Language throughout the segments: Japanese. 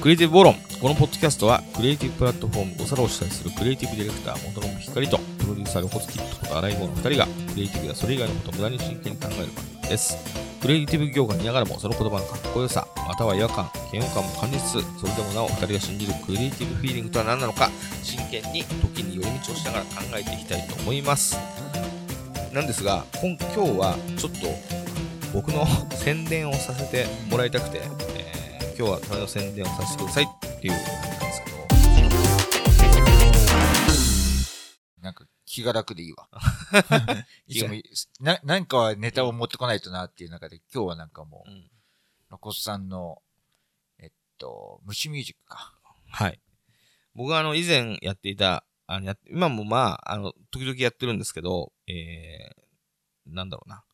クリエイティブボロン。このポッドキャストは、クリエイティブプラットフォーム5皿を主催するクリエイティブディレクター、元の光と、プロデューサー、横月とこと荒井の2人が、クリエイティブやそれ以外のことを無駄に真剣に考える番組です。クリエイティブ業界にいながらも、その言葉のかっこよさ、または違和感、嫌悪感も感じつつ、それでもなお2人が信じるクリエイティブフィーリングとは何なのか、真剣に時に寄り道をしながら考えていきたいと思います。なんですが、今今日はちょっと僕の宣伝をさせてもらいたくて、今日はための宣伝をさせてくださいっていう感じなんですけど、なんか気が楽でいいわ。いつもいな、なんかはネタを持ってこないとなっていう中で、今日はなんかもう、うんロコスさんの、えっと、虫ミュージックか。はい。僕はあの以前やっていた、あのやっ今もまあ、あの、時々やってるんですけど、えー、なんだろうな。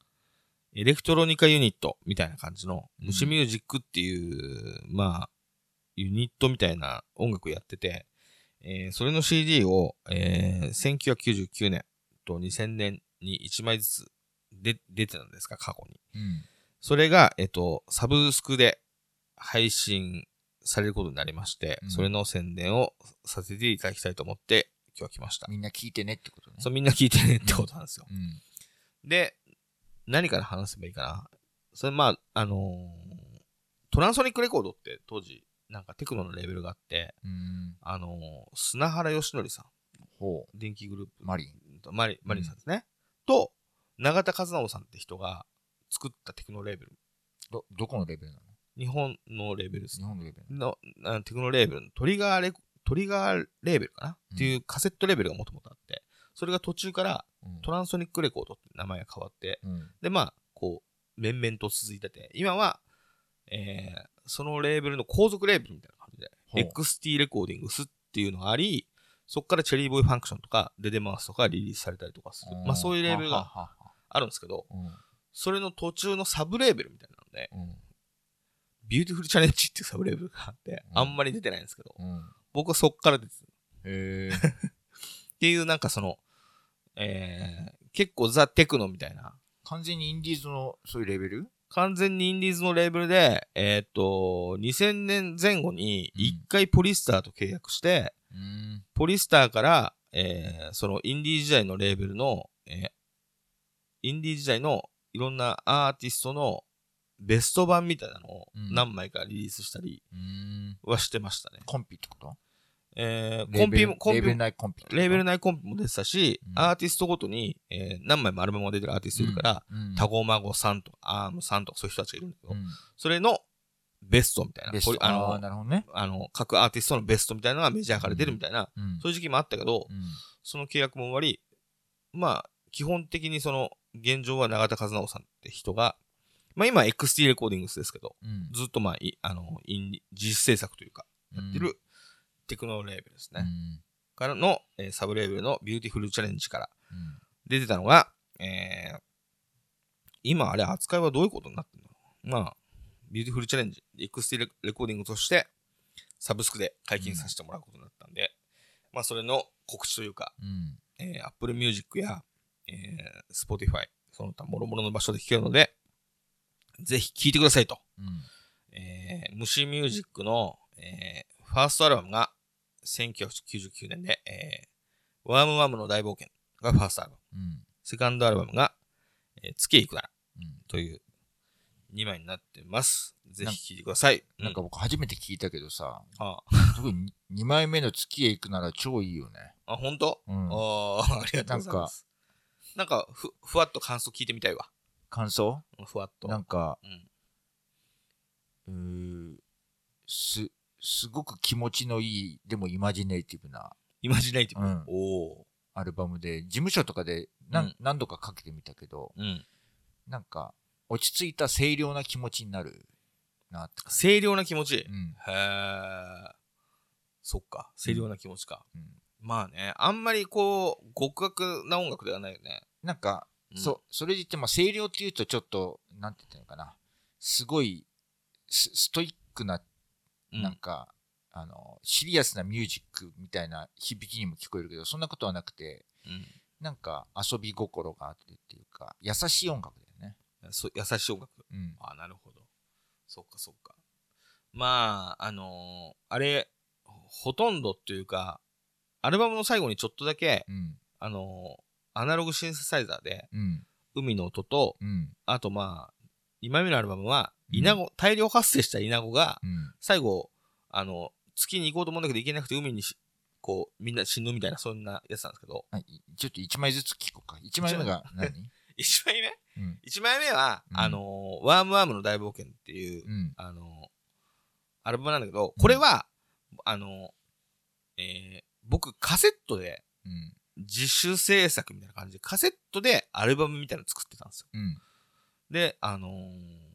エレクトロニカユニットみたいな感じの、うん虫ミュージックっていう、まあ、ユニットみたいな音楽をやってて、えーそれの CD を、えー1999年と2000年に1枚ずつで出てたんですか、過去に。うん。それが、えっと、サブスクで配信されることになりまして、うんそれの宣伝をさせていただきたいと思って、今日は来ました。みんな聞いてねってことね。そう、みんな聞いてねってことなんですよ。うん。で、何から話せばいいかな。それ、まあ、あのートランソニックレコードって当時、なんかテクノのレーベルがあって、うん。あのー砂原義則さん、ほ電気グループ。マリン。マリマリンさんですね。と、永田和直さんって人が作ったテクノレーベル。ど、どこのレベルなの？日本のレーベルです日本のレベル。の？あテクノレーベルのトリガーレコトリガーレーベルかな、うんっていうカセットレーベルがもともとあって、それが途中からうんトランソニックレコードって名前が変わって、うん。で、まあ、こう、面々と続いてて、今は、えー、そのレーベルの後続レーベルみたいな感じで、XT レコーディングスっていうのがあり、そこからチェリーボーイファンクションとか、デデマウスとかリリースされたりとかする。まあそういうレーベルがあるんですけど、はそれの途中のサブレーベルみたいなので、うん。ビューティフルチャレンジっていうサブレーベルがあって、うんあんまり出てないんですけど、うん。うん。僕はそっから出てた。っへえ。ていうなんかその、えー、結構ザ・テクノみたいな、完全にインディーズのそういうレベル？完全にインディーズのレーベルで、えーっと、2000年前後に一回ポリスターと契約して、うん。ポリスターから、えー、そのインディー時代のレーベルの、えー、インディー時代のいろんなアーティストのベスト版みたいなのをうん何枚かリリースしたりうん。はしてましたね。コンピってこと？えー、コンピも、コンピもレーベル内コンピレーベル内コンピも出てたし、うんアーティストごとに、えー何枚もアルバムが出てるアーティストいるから、うんタゴマゴさんとか、アームさんとかそういう人たちがいるんだけど、うんそれのベストみたいな。ベスト。これあああー、の、なるほどね。あの、各アーティストのベストみたいなのがメジャーから出るみたいな、うん。そういう時期もあったけど、うん。その契約も終わり、まあ、基本的にその、現状は永田一直さんって人が、まあ今 XT レコーディングスですけど、うん。ずっとまあ、いあの、インディ自主制作というか、やってるテクノレーベルですね。うん。からの、えーサブレーベルのビューティフルチャレンジからうん。出てたのが、えー、今あれ扱いはどういうことになってんだろう。まあ、ビューティフルチャレンジ、XT レレコーディングとして、サブスクで解禁させてもらうことになったんで、まあそれの告知というか、うん。えー、Apple Music や、えー、Spotify、その他諸々の場所で聴けるので、ぜひ聴いてくださいと。うん。えー、虫ミュージックの、えー、ファーストアルバムが1999年で、えー、ワームワームの大冒険がファーストアルバム。うん。セカンドアルバムが、えー、月へ行くならうん。という2枚になってます。ぜひ聴いてください。なんか僕初めて聞いたけどさ、あ特に2枚目の月へ行くなら超いいよね。あ、本当、うん。ああ、ありがとうございます。なんか、ふ、ふわっと感想聞いてみたいわ。感想？ふわっと。なんか、うん。うーす、すごく気持ちのいい、でもイマジネイティブなイマジネイティブ。うんおおアルバムで、事務所とかで何,、うん何度かかけてみたけど、ー。うん。なんか、落ち着いた清涼な気持ちになるなって感じ。清涼な気持ち？うん。へえ。そっか。清涼な気持ちか。うん。まあね、あんまりこう、極悪な音楽ではないよね。なんか、うんそ、それで言って、まあ、清涼っていうとちょっと、なんて言ったのかな。すごい、スストイックな、うんなんか、あの、シリアスなミュージックみたいな響きにも聞こえるけど、そんなことはなくて、うんなんか遊び心があってっていうか、優しい音楽だよね。そ優しい音楽？うん。あなるほど。そっかそっか。まあ、あのーあれ、ほとんどっていうか、アルバムの最後にちょっとだけ、うん。あのーアナログシンセサイザーで、うん。海の音と、うん。あとまあ、2枚目のアルバムは、うんイナゴ、大量発生したイナゴが、うん。最後、あの、月に行こうと思うんだけど行けなくて海にし、こう、みんな死ぬみたいな、そんなやつなんですけど、あいちょっと一枚ずつ聞こうか。一枚目が何？1枚目？うん。?1 枚目は、うんあの、ワームワームの大冒険っていう、うん。あの、アルバムなんだけど、これは、あの、えー僕カセットでうん。自主制作みたいな感じで、カセットでアルバムみたいなの作ってたんですよ。うん。で、あのー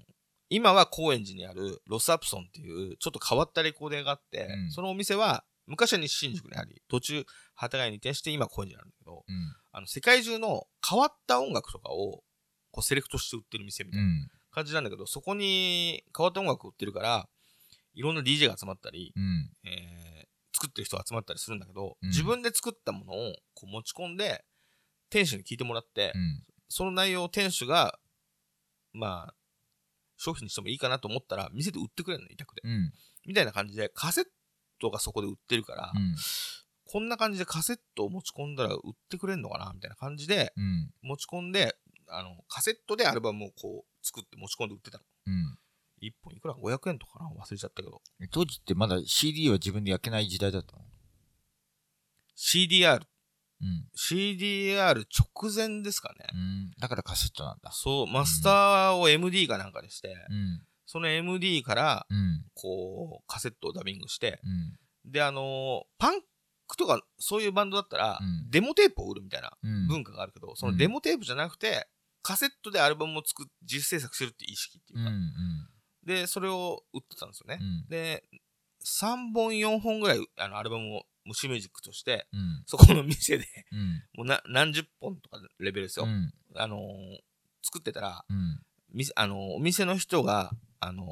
今は高円寺にあるロスアプソンっていうちょっと変わったレコーデーがあって、うんそのお店は昔は西新宿にあり、途中、幡ヶ谷に移転して今高円寺にあるんだけど、うん。あの、世界中の変わった音楽とかをこうセレクトして売ってる店みたいなうん。感じなんだけど、そこに変わった音楽売ってるから、いろんな DJ が集まったり、うん。えー作ってる人が集まったりするんだけど、うん自分で作ったものをこう持ち込んで、店主に聞いてもらって、うん。その内容を店主が、まあ、商品にしてもいいかなと思ったら、店で売ってくれるの、委託で。うん。みたいな感じで、カセットがそこで売ってるから、うん。こんな感じでカセットを持ち込んだら売ってくれるのかなみたいな感じで、うん。持ち込んで、あの、カセットでアルバムをこう、作って持ち込んで売ってたの。うん。1本いくら ?500 円とかな？忘れちゃったけど。当時ってまだ CD は自分で焼けない時代だったの？CDR。うん。CDR 直前ですかね。うん。だからカセットなんだ。そう、マスターを MD かなんかにして、うん。その MD から、うん。こう、カセットをダビングして、うん。で、あのーパンクとかそういうバンドだったら、うんデモテープを売るみたいなうん。文化があるけど、そのデモテープじゃなくて、カセットでアルバムを作っ、自主制作するっていう意識っていううん。うか、ん。で、それを売ってたんですよね。うん。で、3本、4本ぐらい、あの、アルバムを虫ミュージックとして、うん。そこの店で、うん。もうな何十本とかレベルですよ。うん。あのー作ってたら、あのーお店の人が、あのー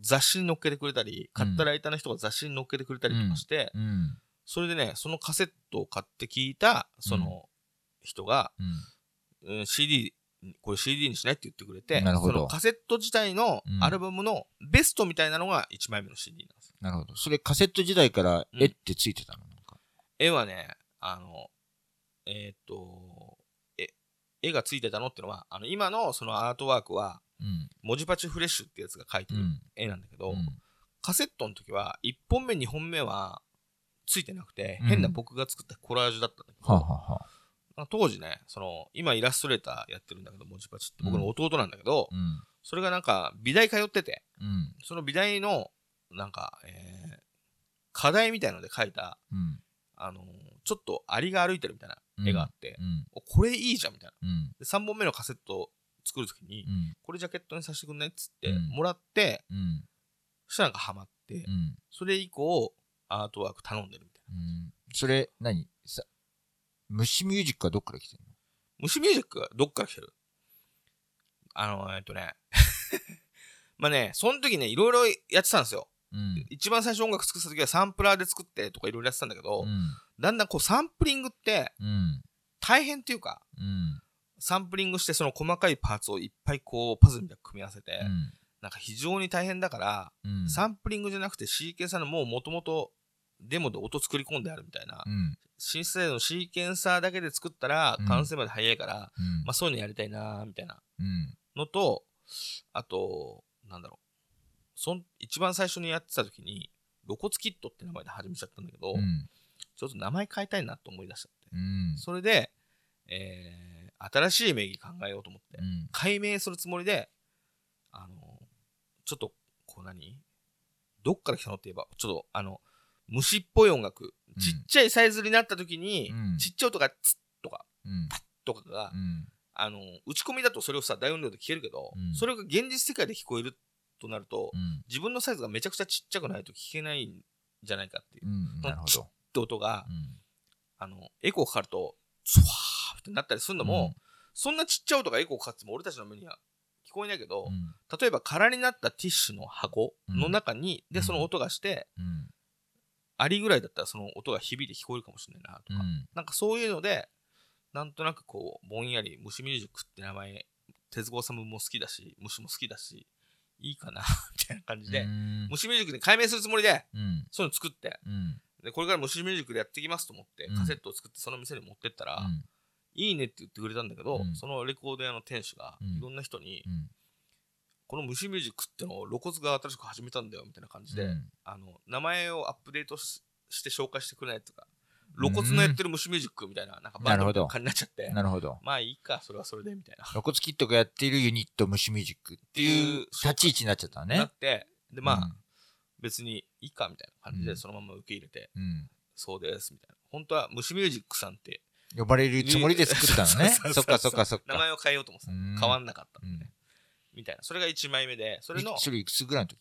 雑誌に載っけてくれたり、買ったライターの人が雑誌に載っけてくれたりとかして、うん。それでね、そのカセットを買って聞いた、その人が、CD、これ CD にしないって言ってくれて、そのカセット自体のうんアルバムのベストみたいなのが1枚目の CD なんです。なるほど。それカセット時代から絵ってついてたの？なんか絵はね、あの、えーっと、え、絵がついてたのってのは、あの、今のそのアートワークは、うん。文字パチフレッシュってやつが描いてるうん。絵なんだけど、うん。カセットの時は、1本目、2本目は、ついてなくて、うん変な僕が作ったコラージュだったんだけど、はあ、はあは当時ね、その、今イラストレーターやってるんだけど、文字パチって僕の弟なんだけど、うん。それがなんか、美大通ってて、うん。その美大の、なんか、えー、課題みたいので描いた、うん。あのーちょっとアリが歩いてるみたいな絵があって、これいいじゃんみたいな。うん。で、3本目のカセットを作るときに、うん。これジャケットにさせてくんないっつって、うんもらって、うん。そしたらなんかハマって、うん。それ以降、アートワーク頼んでるみたいな。うん。それ、何？さ、虫ミュージックはどっから来てんの？虫ミュージックはどっから来てる？あの、えっとね、まあね、その時ね、いろいろやってたんですよ。うん。一番最初音楽作った時はサンプラーで作ってとかいろいろやってたんだけど、うん。だんだんこうサンプリングってうん。大変っていうか、うん。サンプリングしてその細かいパーツをいっぱいこうパズルみたいに組み合わせて、うん。なんか非常に大変だから、うん。サンプリングじゃなくてシーケンサーのもう元々デモで音作り込んであるみたいな、うん。シンセサイザーのシーケンサーだけで作ったらうん完成まで早いから、うん。まあそういうのやりたいなーみたいなうん。のと、あと、なんだろう。そん一番最初にやってた時に、露骨キットって名前で始めちゃったんだけど、うん。ちょっと名前変えたいなと思い出しちゃって。うん。それで、えー、新しい名義考えようと思って、うん。解明するつもりで、あの、ちょっと、こう何？どっから来たのって言えば、ちょっと、あの、虫っぽい音楽、うんちっちゃいサイズになった時に、うんちっちゃい音がツッとか、うん。とかが、うん。あの、打ち込みだとそれをさ、大音量で聞けるけど、うんそれが現実世界で聞こえるとなると、うん。自分のサイズがめちゃくちゃちっちゃくないと聞けないんじゃないかっていう。うん。なるほど。って音が、うん。あの、エコーかかると、スワーってなったりするのも、うんそんなちっちゃい音がエコーかかっても俺たちの目には聞こえないけど、うん。例えば空になったティッシュの箱の中に、うんで、その音がして、うん。アリぐらいだったらその音が響いて聞こえるかもしれないなとか、うん。なんかそういうので、なんとなくこう、ぼんやり虫ミュージックって名前、鉄子さんも好きだし、虫も好きだし、いいかな みたいな感じで、うん虫ミュージックで解明するつもりで、うん。そういうの作って、うん。で、これから虫ミュージックでやっていきますと思って、うんカセットを作ってその店に持ってったら、いいねって言ってくれたんだけど、うんそのレコード屋の店主が、うんいろんな人に、うん。この虫ミュージックってのを露骨が新しく始めたんだよみたいな感じで、うんあの名前をアップデートしして紹介してくれないとか露骨のやってる虫ミュージックみたいななんかバンドみたいな感じになっちゃってなるほど。まあいいかそれはそれでみたいな露骨キットがやっているユニット虫ミュージックっていう立ち位置になっちゃったのねなっ。てでまあ、別にいいかみたいな感じうんでそのまま受け入れて、うん。そうですみたいな本当は虫ミュージックさんってうん。呼ばれるつもりで作ったのね。そっかそっかそっか。名前を変えようと思って変わんなかったんで、うんねみたいなそれが1枚目でそれのいそれいくつぐらいの時？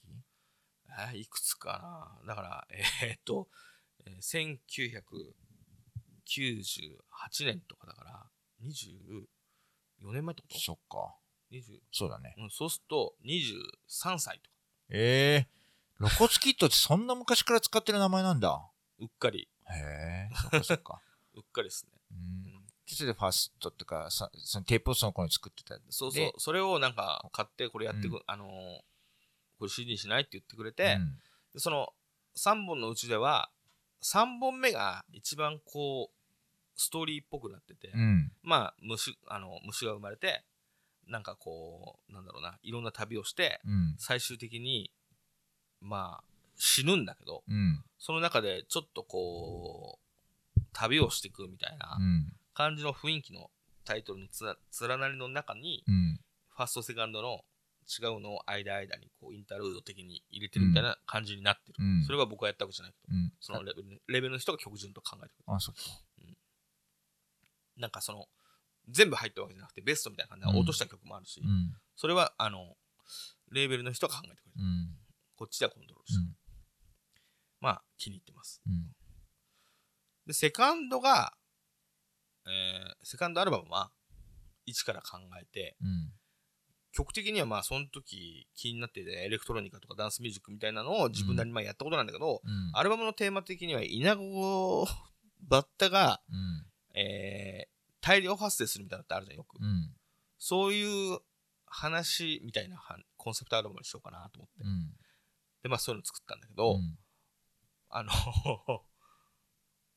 えーいくつかなだから、えーっと、えー1998年とかだから、24年前ってこと？そっか。20そうだね。うん、そうすると、23歳とか、ええ露骨キットってそんな昔から使ってる名前なんだ。うっかり、へえ、そっかそっか。うっかりですね。う。うんんそれでファーストとか、さそのテープをその頃に作ってた。そうそうで、それをなんか買って、これやってく、うあのーこれ CD にしないって言ってくれて、うんでその3本のうちでは、3本目が一番こう、ストーリーっぽくなってて、うん。まあ虫あの虫が生まれてなんかこうなんだろうないろんな旅をしてうん。最終的にまあ死ぬんだけどうん。その中でちょっとこう旅をしていくみたいなうん。感じの雰囲気のタイトルのつら連なりの中にうん。ファーストセカンドの違うのを間間にこうインタルード的に入れてるみたいな感じになってる、うんそれは僕はやったわけじゃないけどうん。そのレベルレベルの人が曲順と考えてくれあ、そっか。なんかその全部入ったわけじゃなくてベストみたいな感じで落とした曲もあるし、うん。それはあのレーベルの人が考えてくれる、うん。こっちではコントロールして、まあ気に入ってますうん。でセカンドが、えーセカンドアルバムは一から考えてうん。曲的にはまあその時気になっててエレクトロニカとかダンスミュージックみたいなのを自分なりにまあやったことなんだけど、うん。アルバムのテーマ的には稲子バッタが、うん。えー大量発生するみたいなのってあるじゃんよく、うん。そういう話みたいなはコンセプトアルバムにしようかなと思って、うん。でまあそういうの作ったんだけど、うんあの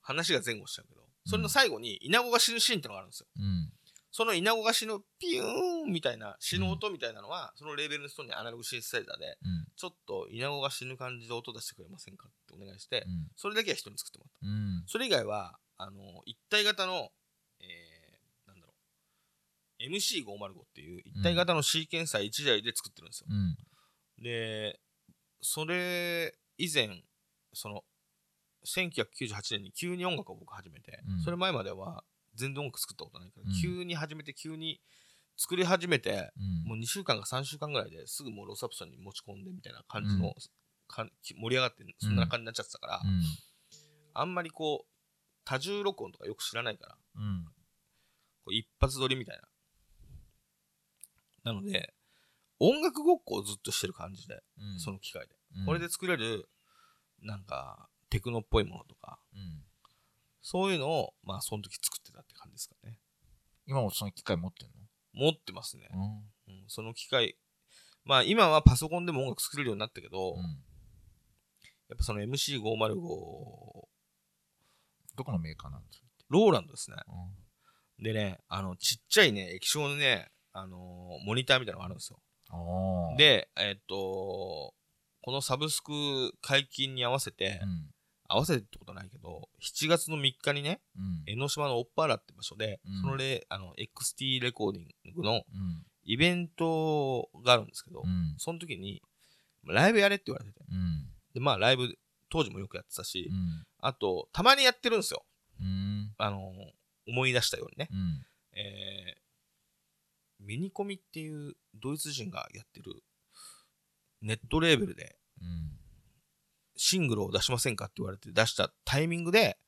話が前後しちゃうけど、それの最後に稲子が死ぬシーンってのがあるんですよ。うん。その稲子が死ぬピューンみたいな死ぬ音みたいなのは、そのレーベルの人にアナログシンセサイザーで、うん。ちょっと稲子が死ぬ感じで音出してくれませんかってお願いして、うん。それだけは人に作ってもらった。うん。それ以外は、あの、一体型の、えー、なんだろう、MC505 っていう一体型のシーケンサー1台で作ってるんですよ。うん。で、それ以前、その、1998年に急に音楽を僕始めて、うんそれ前までは全然音楽作ったことないから、うん急に始めて、急に作り始めて、うん。もう2週間か3週間ぐらいですぐもうロサプソンに持ち込んでみたいな感じの、盛り上がってそんな感じになっちゃってたから、うん。あんまりこう、多重録音とかよく知らないから、うん。こう一発撮りみたいな。なので、音楽ごっこをずっとしてる感じで、うん。その機械で。うんこれで作れる、なんか、テクノっぽいものとか、うん。そういうのを、まあ、その時作ってたって感じですかね。今もその機械持ってん持ってますね。のうん、その機械、まあ、今はパソコンでも音楽作れるようになったけど、うん。うん。やっぱその MC505、どこのメーカーなんですかローランドですね。うん。でね、あの、ちっちゃいね、液晶のね、あのーモニターみたいなのがあるんですよ。で、えっと、このサブスク解禁に合わせて、うん。合わせてってことはないけど、7月の3日にね、うん。江ノ島のオッパラって場所で、うんそのレ、あの、XT レコーディングのうん。イベントがあるんですけど、うん。その時に、ライブやれって言われてて。うん。で、まあ、ライブ、当時もよくやってたし、うん。あと、たまにやってるんですよ。うん。あの、思い出したようにね。うん。えーミニコミっていうドイツ人がやってるネットレーベルでうん。シングルを出しませんかって言われて出したタイミングで、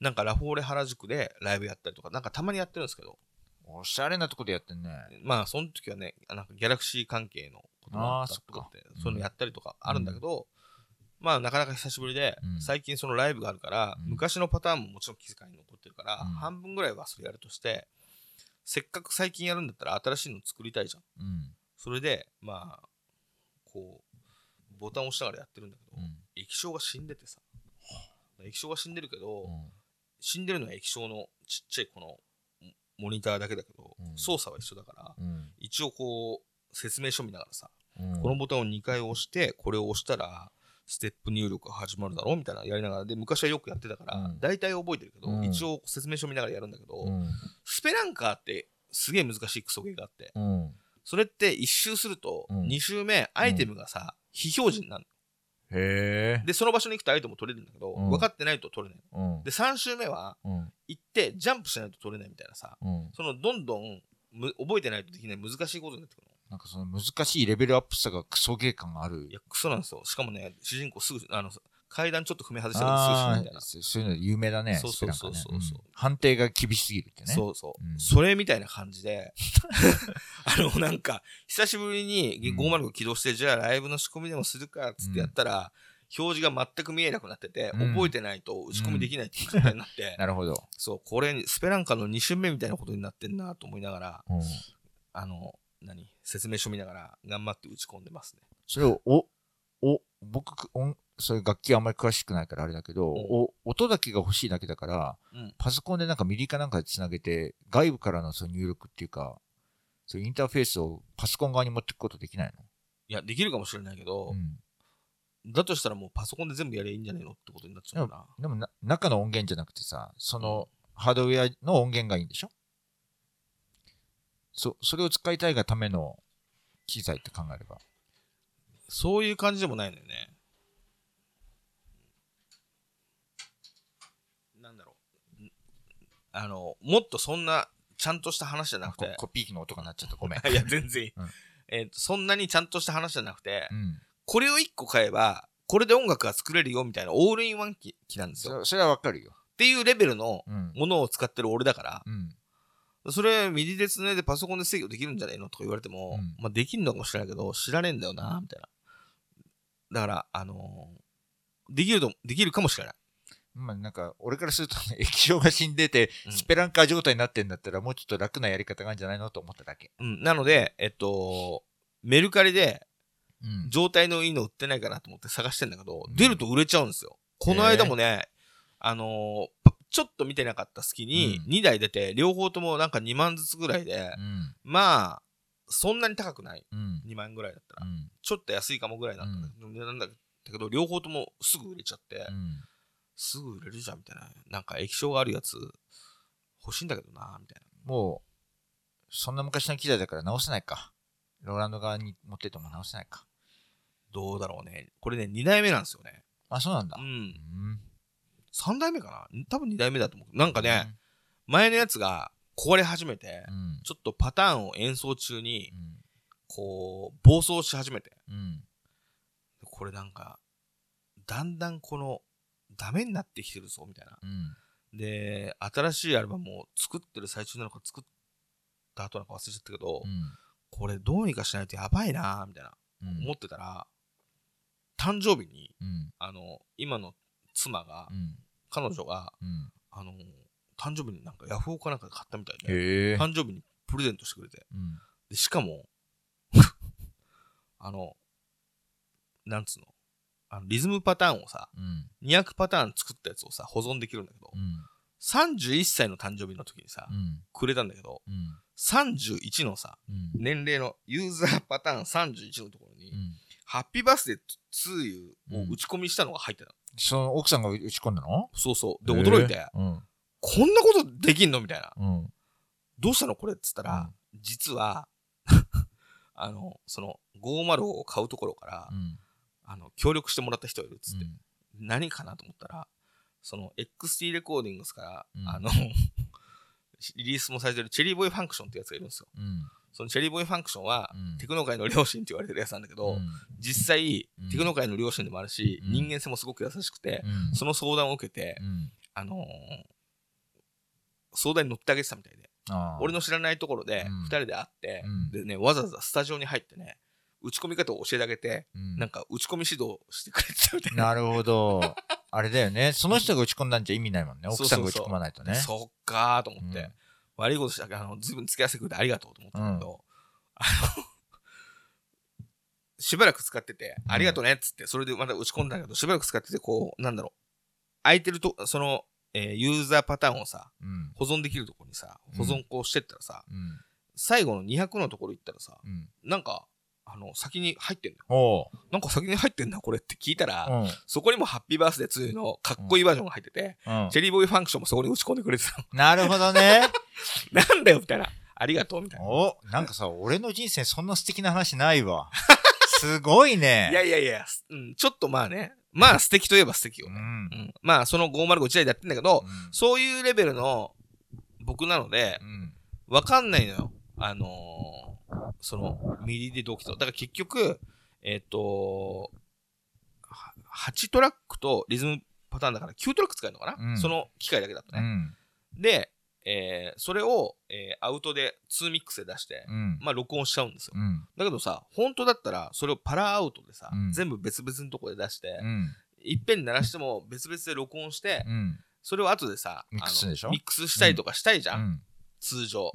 なんかラフォーレ原宿でライブやったりとか、なんかたまにやってるんですけど、おしゃれなとこでやってんね。まあその時はね、なんかギャラクシー関係のこともあったとであーそっか、そういうのやったりとかあるんだけど、まあなかなか久しぶりで、うん最近そのライブがあるから、うん昔のパターンももちろん気遣いに残ってるから、うん半分ぐらいはそれやるとして、せっかく最近やるんだったら新しいの作りたいじゃん。うん。それで、まあ、こう、ボタンを押しながらやってるんだけど、うん。液晶が死んでてさ。液晶が死んでるけど、うん死んでるのは液晶のちっちゃいこのモニターだけだけど、うん操作は一緒だから、うん。一応こう、説明書見ながらさ、うんこのボタンを2回押して、これを押したら、ステップ入力が始まるだろうみたいなのやりながら、で、昔はよくやってたから、うん大体覚えてるけど、うん一応説明書見ながらやるんだけど、うん。スペランカーってすげえ難しいクソゲーがあって、うん。それって1周すると、うん2周目、アイテムがさ、非表示になるへえ。で、その場所に行くとアイテム取れるんだけど、うん分かってないと取れない。うん。で、3周目は、うん。行って、ジャンプしないと取れないみたいなさ、うん。その、どんどんむ、覚えてないとできない難しいことになってくるの。なんかその難しいレベルアップさがクソゲー感があるい。や、クソなんですよ。しかもね、主人公すぐ、あの、階段ちょっと踏み外したらすみたいなあ。そそういうの有名だね。そうそうそうそうそうん判定が厳しすぎるってね。そうそう、うんそれみたいな感じで、あの、なんか、久しぶりにうん505起動して、じゃあライブの仕込みでもするか、つってやったら、表示が全く見えなくなってて、うん覚えてないと打ち込みできないっていう状態になって、なるほど。そう、これ、スペランカの2周目みたいなことになってんなと思いながら、うん。あの、何？説明書見ながら頑張って打ち込んでますね。それを、お、お、僕、音、そういう楽器あんまり詳しくないからあれだけど、うんお、音だけが欲しいだけだから、うん。パソコンでなんか MIDI かなんかで繋げて、外部からのその入力っていうか、そういうインターフェースをパソコン側に持っていくことできないいや、できるかもしれないけどの、うん。だとしたらもうパソコンで全部やりゃいいんじゃねえのってことになっちゃうな。でもな、中の音源じゃなくてさ、その、ハードウェアの音源がいいんでしょ？そ、それを使いたいがための機材って考えれば。そういう感じでもないのよね。なんだろう。んあの、もっとそんな、ちゃんとした話じゃなくて、ココピー機の音が鳴っちゃった。ごめん。いや、全然いい。うんえっと、そんなにちゃんとした話じゃなくて、うん。これを1個買えば、これで音楽が作れるよみたいなオールインワン機機なんですよ。っそそれはわかるよ。ていうレベルのうん。ものを使ってる俺だから、うん。それ、 MIDI でつないでパソコンで制御できるんじゃねえのとか言われても、うんまあできるのかもしれないけど、知らねえんだよな、みたいな。だから、あのーできると、できるかもしれない。まあなんか、俺からすると、ね、液晶が死んでて、うんスペランカー状態になってんだったら、もうちょっと楽なやり方があるんじゃないの？と思っただけ。うん。なので、えっと、メルカリでうん。状態のいいの売ってないかなと思って探してんだけど、うん出ると売れちゃうんですよ。この間もね、あのーパちょっと見てなかった隙にうん2台出て、両方ともなんか2万ずつぐらいで、うん。まあ、そんなに高くない。うん。2万円ぐらいだったら。うん。ちちょっと安いかもぐらいだったんだけど、値段だけど、両方ともすぐ売れちゃって、うん。すぐ売れるじゃんみたいな。なんか液晶があるやつ欲しいんだけどな、みたいな。もう、そんな昔の機材だから直せないか。ローランド側に持ってっても直せないか。どうだろうね。これね、2代目なんですよね。あ、そうなんだ。う。うんん。3代目かな？多分2代目だと思う。なんかね、前のやつが壊れ始めてう、ん。ちょっとパターンを演奏中にう、ん。こう、暴走し始めて。うん。これなんか、だんだんこの、ダメになってきてるぞ、みたいな。うん。で、新しいアルバムを作ってる最中なのか作った後なのか忘れちゃったけど、うん。これどうにかしないとやばいなみたいな、うん。思ってたら、誕生日に、うん。あの、今の妻が、うん。彼女が、うん。あの、誕生日になんかヤフオクかなんかで買ったみたいで。誕生日にプレゼントしてくれて、うん。でしかも、あの、なんつうの、あのリズムパターンをさ、うん。200パターン作ったやつをさ、保存できるんだけどう、ん。31歳の誕生日の時にさ、うん。くれたんだけど、うん。31のさ、うん。年齢のユーザーパターン31のところに、うん。ハッピーバースデー2ユーを打ち込みしたのが入ってたの。その奥さんが打ち込んだの？そうそう。で、驚いて、うん。こんなことできんの？みたいな。うん。どうしたのこれっつったら、実は、あの、その、505を買うところから、うん。あの、協力してもらった人がいるっつって、うん。何かなと思ったら、その、XT レコーディングスから、うん。あの、リリースもされてるチェリーボーイファンクションってやつがいるんですよ。うん。そのチェリーボーイファンクションは、うん。テクノ界の両親って言われてるやつなんだけど、うん。実際、うん。テクノ界の両親でもあるし、うん。人間性もすごく優しくて、うん。その相談を受けて、うん。あのー相談に乗ってあげてたみたいで、俺の知らないところで、うん。二人で会って、うん。でね、わざわざスタジオに入ってね、打ち込み方を教えてあげて、うんなんか打ち込み指導してくれてたみたいな。なるほど。あれだよね。その人が打ち込んだんじゃ意味ないもんね。奥さんが打ち込まないとね。そっかーと思って、うん悪いことしたあの、ずいぶん付き合わせてくれてありがとうと思ったんだけど、あの、しばらく使ってて、ありがとねっつって、それでまた打ち込んだんだけど、しばらく使ってて、こう、なんだろう。空いてると、その、えーユーザーパターンをさ、うん。保存できるところにさ、保存こうしてったらさ、うん。最後の200のところ行ったらさ、うん。なんか、あの、先に入ってんのよ。なんか先に入ってんだ、これって聞いたら、うん。そこにもハッピーバースデー2のかっこいいバージョンが入ってて、うんチェリーボーイファンクションもそこに打ち込んでくれてたの。なるほどね。なんだよ、みたいな。ありがとう、みたいな。お、なんかさ、俺の人生そんな素敵な話ないわ。すごいね。いやいやいや、うん、ちょっとまあね、まあ素敵といえば素敵よね。うん。うん、まあその505時代でやってんだけど、うんそういうレベルの僕なのでう、ん。わかんないのよ。あのーその、ミリで同期と。だから結局、えっ、とは8トラックとリズムパターンだから9トラック使えるのかな、うんその機械だけだとね。うん。で、えーそれを、えーアウトで2ミックスで出して、うん。まあ録音しちゃうんですよ。うん。だけどさ、本当だったら、それをパラアウトでさ、うん全部別々のとこで出して、うん。いっぺんに鳴らしても別々で録音して、うん。それを後でさ、ミックスでしょ？あのミックスしたりとかしたいじゃん。通常。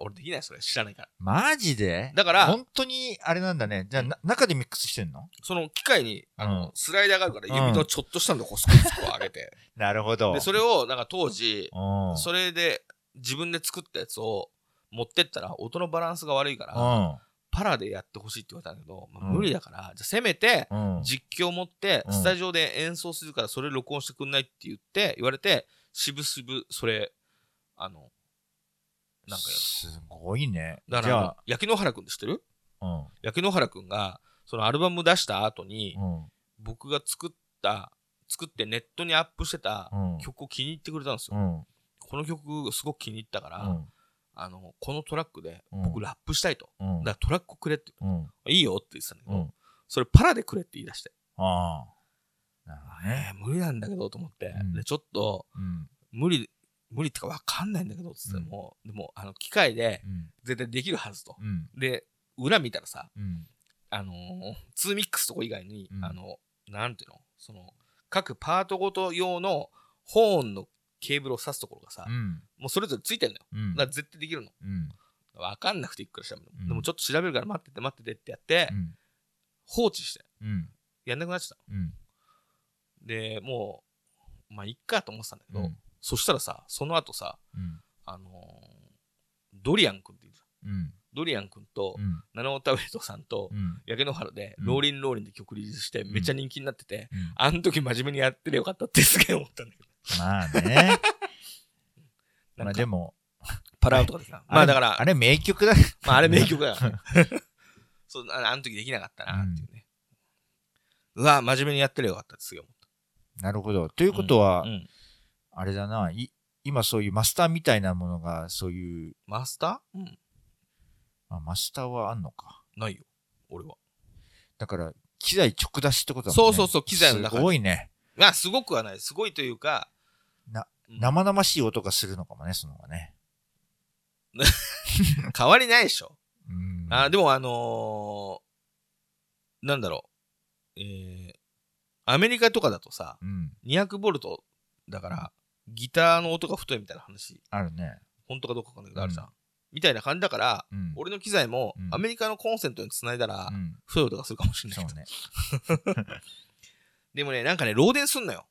俺できない、それ知らないから。マジで？だから本当に、あれなんだね。じゃあ、な中でミックスしてんの？その機械に、あの、うんスライダーがあるから、うん指のちょっとしたのとこうスコスコ上げて。なるほど。で、それを、なんか当時、うん。それで自分で作ったやつを持ってったら、音のバランスが悪いから、うん。パラでやってほしいって言われたんだけど、まあうん無理だから、じゃあせめて、うん。実況を持って、うんスタジオで演奏するから、それ録音してくんないって言って、言われて、しぶしぶ、それ、あの、なんか。すごいね。だから、焼野原くん知ってる？うん。焼野原くんが、そのアルバム出した後に、うん。僕が作った、作ってネットにアップしてたうん。曲を気に入ってくれたんですよ。うん。この曲すごく気に入ったから、うん。あの、このトラックでうん僕ラップしたいと。うん。だからトラックくれって、うん。いいよって言ってたんだけど、うん。それパラでくれって言い出して、ああ。ね。ー無理なんだけどと思って、うんで、ちょっと、うん。無理、無理ってかわかんないんだけど、つっても、でも、あの、機械でうん。絶対できるはずと。うん。で、裏見たらさ、うん。あのー、2ミックスとこ以外に、うんあの、なんていうの？その、各パートごと用のホーンのケーブルを挿すところがさ、うん。もうそれぞれついてんのよ。うん。だから絶対できるの。うん。わかんなくていくら調べるの、うんでもちょっと調べるから待ってて待っててってやって、うん。放置して、うん。やんなくなっちゃったうん。の。で、もう、まあ、いっかと思ってたんだけど、うんそしたらさ、その後さ、うん。あのードリアン君っているじゃん。うん。ドリアン君と、うん。ナノタウェイトさんと、うん。焼け野原で、うんローリンローリンで曲リリースして、めっちゃ人気になってて、うんあの時真面目にやってりゃよかったってすげえ思ったんだけど。まあね。まあでも、パラアウトでさ。まあだから、あれ名曲だ。まああれ名曲だよね。そうああの時できなかったなっていうね。うわ、真面目にやってりゃよかったってすげえ思っなるほど。というた。ことはうん、うんあれだな、い今そういうマスターみたいなものが、そういう、マスター？うん。あマスターはあんのか。ないよ。俺は。だから、機材直出しってことだもんね。そうそうそう機材の中にすごいね。まあ、すごくはない。すごいというか、なうん生々しい音がするのかもね、その方がね。変わりないでしょ。うん。あでもあのーなんだろう。えー、アメリカとかだとさ、うん。200ボルトだから、ギターの音が太いみたいな話、あるね。本当かどうかわかんないけどあるじゃん。みたいな感じだから、うん。俺の機材もうんアメリカのコンセントにつないだらう、ん。太い音がするかもしれないけど。ね。でもね、なんかね、漏電すんのよ。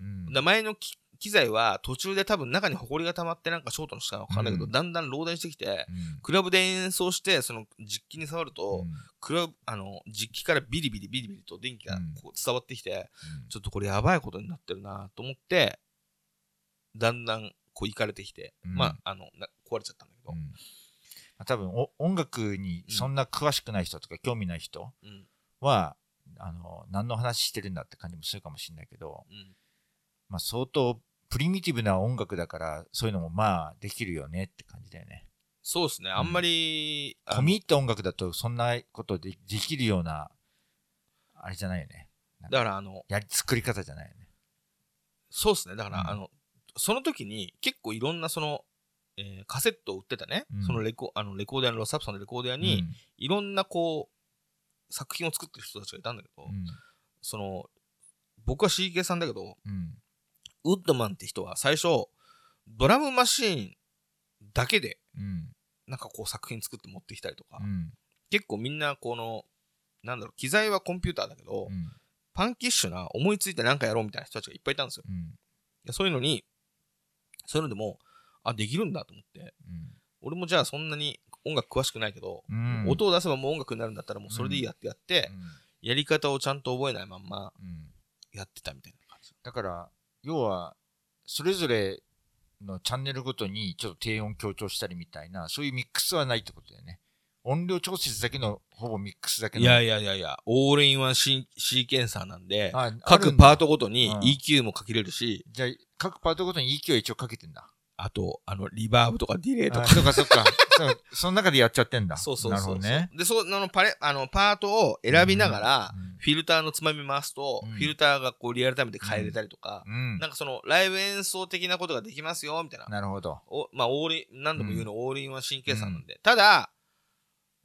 うん。だ前の機機材は途中で多分中にホコリが溜まってなんかショートのしたかわかんないけど、うんだんだん漏電してきて、うんクラブで演奏して、その実機に触ると、うんクラブ、あの、実機からビリビリビリビリと電気がうんこう伝わってきて、うんちょっとこれやばいことになってるなと思って、だんだんこう行かれてきて、うん。まあ、あの、な壊れちゃったんだけど、うん。多分お音楽にそんな詳しくない人とか興味ない人うん、は、あの何の話してるんだって感じもするかもしれないけど、うん、まあ、相当プリミティブな音楽だからそういうのもまあできるよねって感じだよね。そうですね、あんまり、込み入った音楽だとそんなことでできるようなあれじゃないよね。だから、あの、やり作り方じゃないよね。そうですね、だから、うん。あの、その時に結構いろんなその、えーカセットを売ってたね、うん。そのレコあのレコーディアのロスアップさんのレコーディアに、いろんなこう、作品を作ってる人たちがいたんだけど、うん。その、僕は CK さんだけど、うん。ウッドマンって人は最初、ドラムマシーンだけで、うん。なんかこう作品作って持ってきたりとかうん。結構みんなこの、なんだろう、機材はコンピューターだけど、うん。パンキッシュな思いついてなんかやろうみたいな人たちがいっぱいいたんですよ。そういうのに、そういうのでも、あ、できるんだと思って、俺もじゃあそんなに音楽詳しくないけど、うん。音を出せばもう音楽になるんだったらもうそれでいいやってやって、やり方をちゃんと覚えないまんまうん。うん。やってたみたいな感じ。だから、要は、それぞれのチャンネルごとにちょっと低音強調したりみたいな、そういうミックスはないってことだよね。音量調節だけの、ほぼミックスだけの。いやいやいやいや、オールインワンシーシーケンサーなんで、各パートごとにうん EQ もかけれるし、じゃあ、各パートごとに EQ は一応かけてんだ。あと、あの、リバーブとかディレイとか。あそっかそっか。その中でやっちゃってんだ。そうそうそうそう。なるほどね。で、その、パレ、あの、パートを選びながら、うんフィルターのつまみ回すと、うんフィルターがこうリアルタイムで変えれたりとか、うん。なんかその、ライブ演奏的なことができますよ、みたいな。なるほど。おまあ、オール何度も言うの、オールインワン機材なんで。ただ、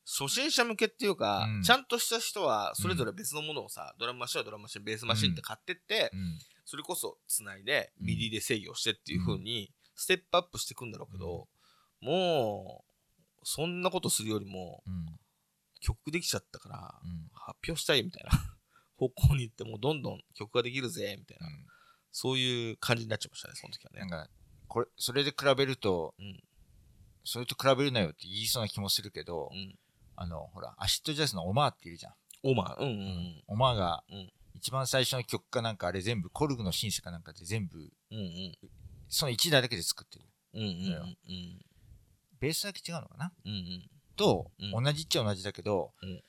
初心者向けっていうか、うんちゃんとした人は、それぞれ別のものをさ、ドラムマシンはドラムマシン、ベースマシンって買ってって、うん。それこそ繋いで、うん MIDI で制御してっていう風に、ステップアップしていくんだろうけど、もう、そんなことするよりも、うん。曲できちゃったから、うん。発表したいみたいな 方向に行って、もうどんどん曲ができるぜ、みたいな、そういう感じになっちゃいましたね、その時はね。なんか、これ、それで比べると、うんそれと比べるなよって言いそうな気もするけど、うん。あの、ほら、アシッドジャズのオマーっているじゃん。オーマー、うんうんうん。オマーがうん、一番最初の曲かなんかあれ全部、コルグのシンセかなんかで全部、うんうん。その1台だけで作ってる。うんうんうんベースだけ違うのかな？うんうんと、うん同じっちゃ同じだけど、うん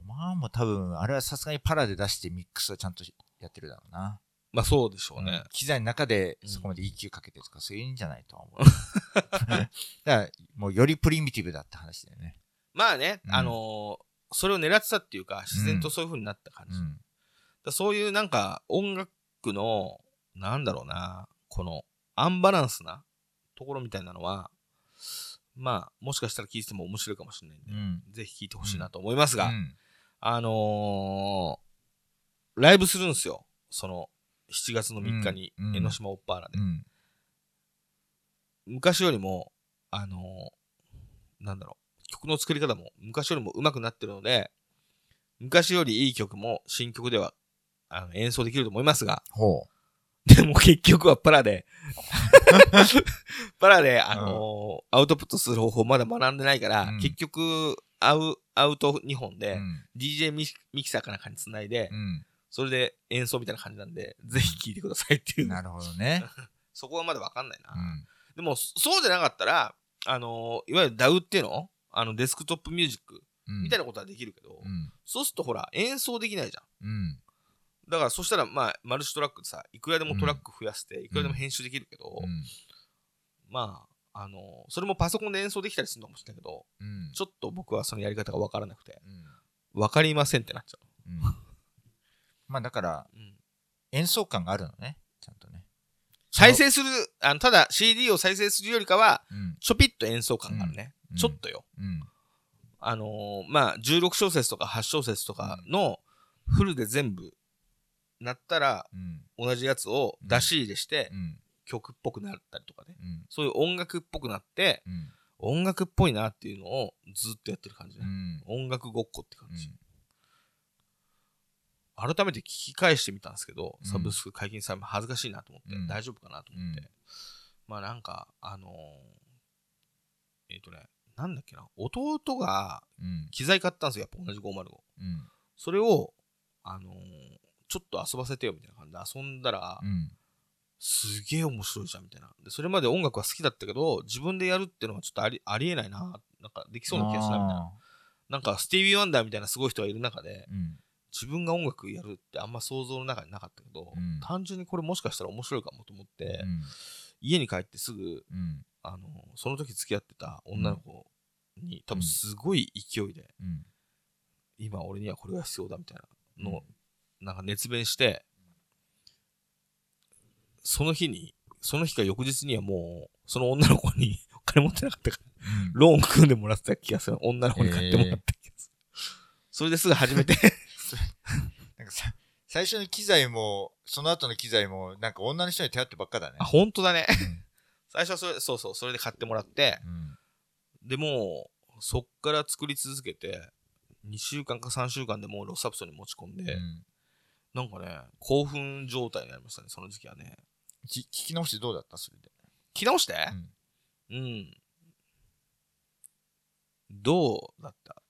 オマーも多分、あれはさすがにパラで出してミックスをちゃんとやってるだろうな。まあそうでしょうね。機材の中でうんそこまで EQ かけてとか、そういうんじゃないとは思う。だから、もうよりプリミティブだって話だよね。まあね、うんあのーそれを狙ってたっていうか、自然とそういう風になった感じ。うん。らそういうなんか音楽の、なんだろうな、このアンバランスなところみたいなのは、まあ、もしかしたら聞いてても面白いかもしれないんで、うん。ぜひ聞いてほしいなと思いますが、うんあのーライブするんですよ。その、7月の3日に、江ノ島オッパーラで。うん。昔よりも、あのーなんだろう、曲の作り方も昔よりも上手くなってるので、昔よりいい曲も新曲ではあの演奏できると思いますが、ほでも結局はパラで、パラで、あのーアウトプットする方法まだ学んでないから、うん結局、アウ、アウト2本う。で、うん DJ ミミキサーかなんかにつないで、うん。それで演奏みたいな感じなんで、ぜひ聴いてくださいっていう。なるほどね。そこはまだわかんないな。うん。でも、そそうじゃなかったら、あのーいわゆる DAW っていうのあの、デスクトップミュージックうん。みたいなことはできるけど、うん。そうするとほら、演奏できないじゃん。うん。だから、そしたら、まあ、マルチトラックでさ、いくらでもトラック増やして、いくらでも編集できるけど、うん。まあ、あのーそれもパソコンで演奏できたりするのかもしれないけど、うん。ちょっと僕はそのやり方がわからなくて、うん。わかりませんってなっちゃうん。まあだから、う。うん演奏感があるのね。ちゃんとね。再生する、あの、ただ CD を再生するよりかは、うん。ちょぴっと演奏感があるね。うんちょっとよ。うん。あのーまあ、16小節とか8小節とかのフルで全部なったら、うん。同じやつを出し入れしてうん。曲っぽくなったりとかね。うん。そういう音楽っぽくなって、うん。音楽っぽいなっていうのをずっとやってる感じね。うん。音楽ごっこって感じ。うん改めて聞き返してみたんですけど、うんサブスク解禁されも恥ずかしいなと思って、うん大丈夫かなと思って。うんまあなんか、あのーえっ、とね、なんだっけな、弟がうん。機材買ったんですよ、やっぱ同じ505。うん。それを、あのーちょっと遊ばせてよみたいな感じで遊んだら、うん。すげえ面白いじゃんみたいな。で、それまで音楽は好きだったけど、自分でやるっていうのはちょっとありありえないな。なんかできそうな気がしないみたいな。なんかスティービー・ワンダーみたいなすごい人がいる中で、うん。自分が音楽やるってあんま想像の中になかったけど、うん単純にこれもしかしたら面白いかもと思って、うん。家に帰ってすぐ、うん。あの、その時付き合ってた女の子に、多分すごい勢いで、うん。今俺にはこれが必要だみたいなのを、なんか熱弁して、その日に、その日か翌日にはもう、その女の子に お金持ってなかったから、ローン組んでもらってた気がする。女の子に買ってもらった気がする。それですぐ始めて、かさ、最初の機材も、その後の機材も、なんか女の人に頼ってばっかだねあ、。本当だね。うん 最初はそれ、そうそう、それで買ってもらって、うん。でもう、そっから作り続けて、2週間か3週間でもうロスサプソンに持ち込んで、うんなんかね、興奮状態になりましたね、その時期はね。き聞き直してどうだった？それで。聞き直して？うんうん。どうだった？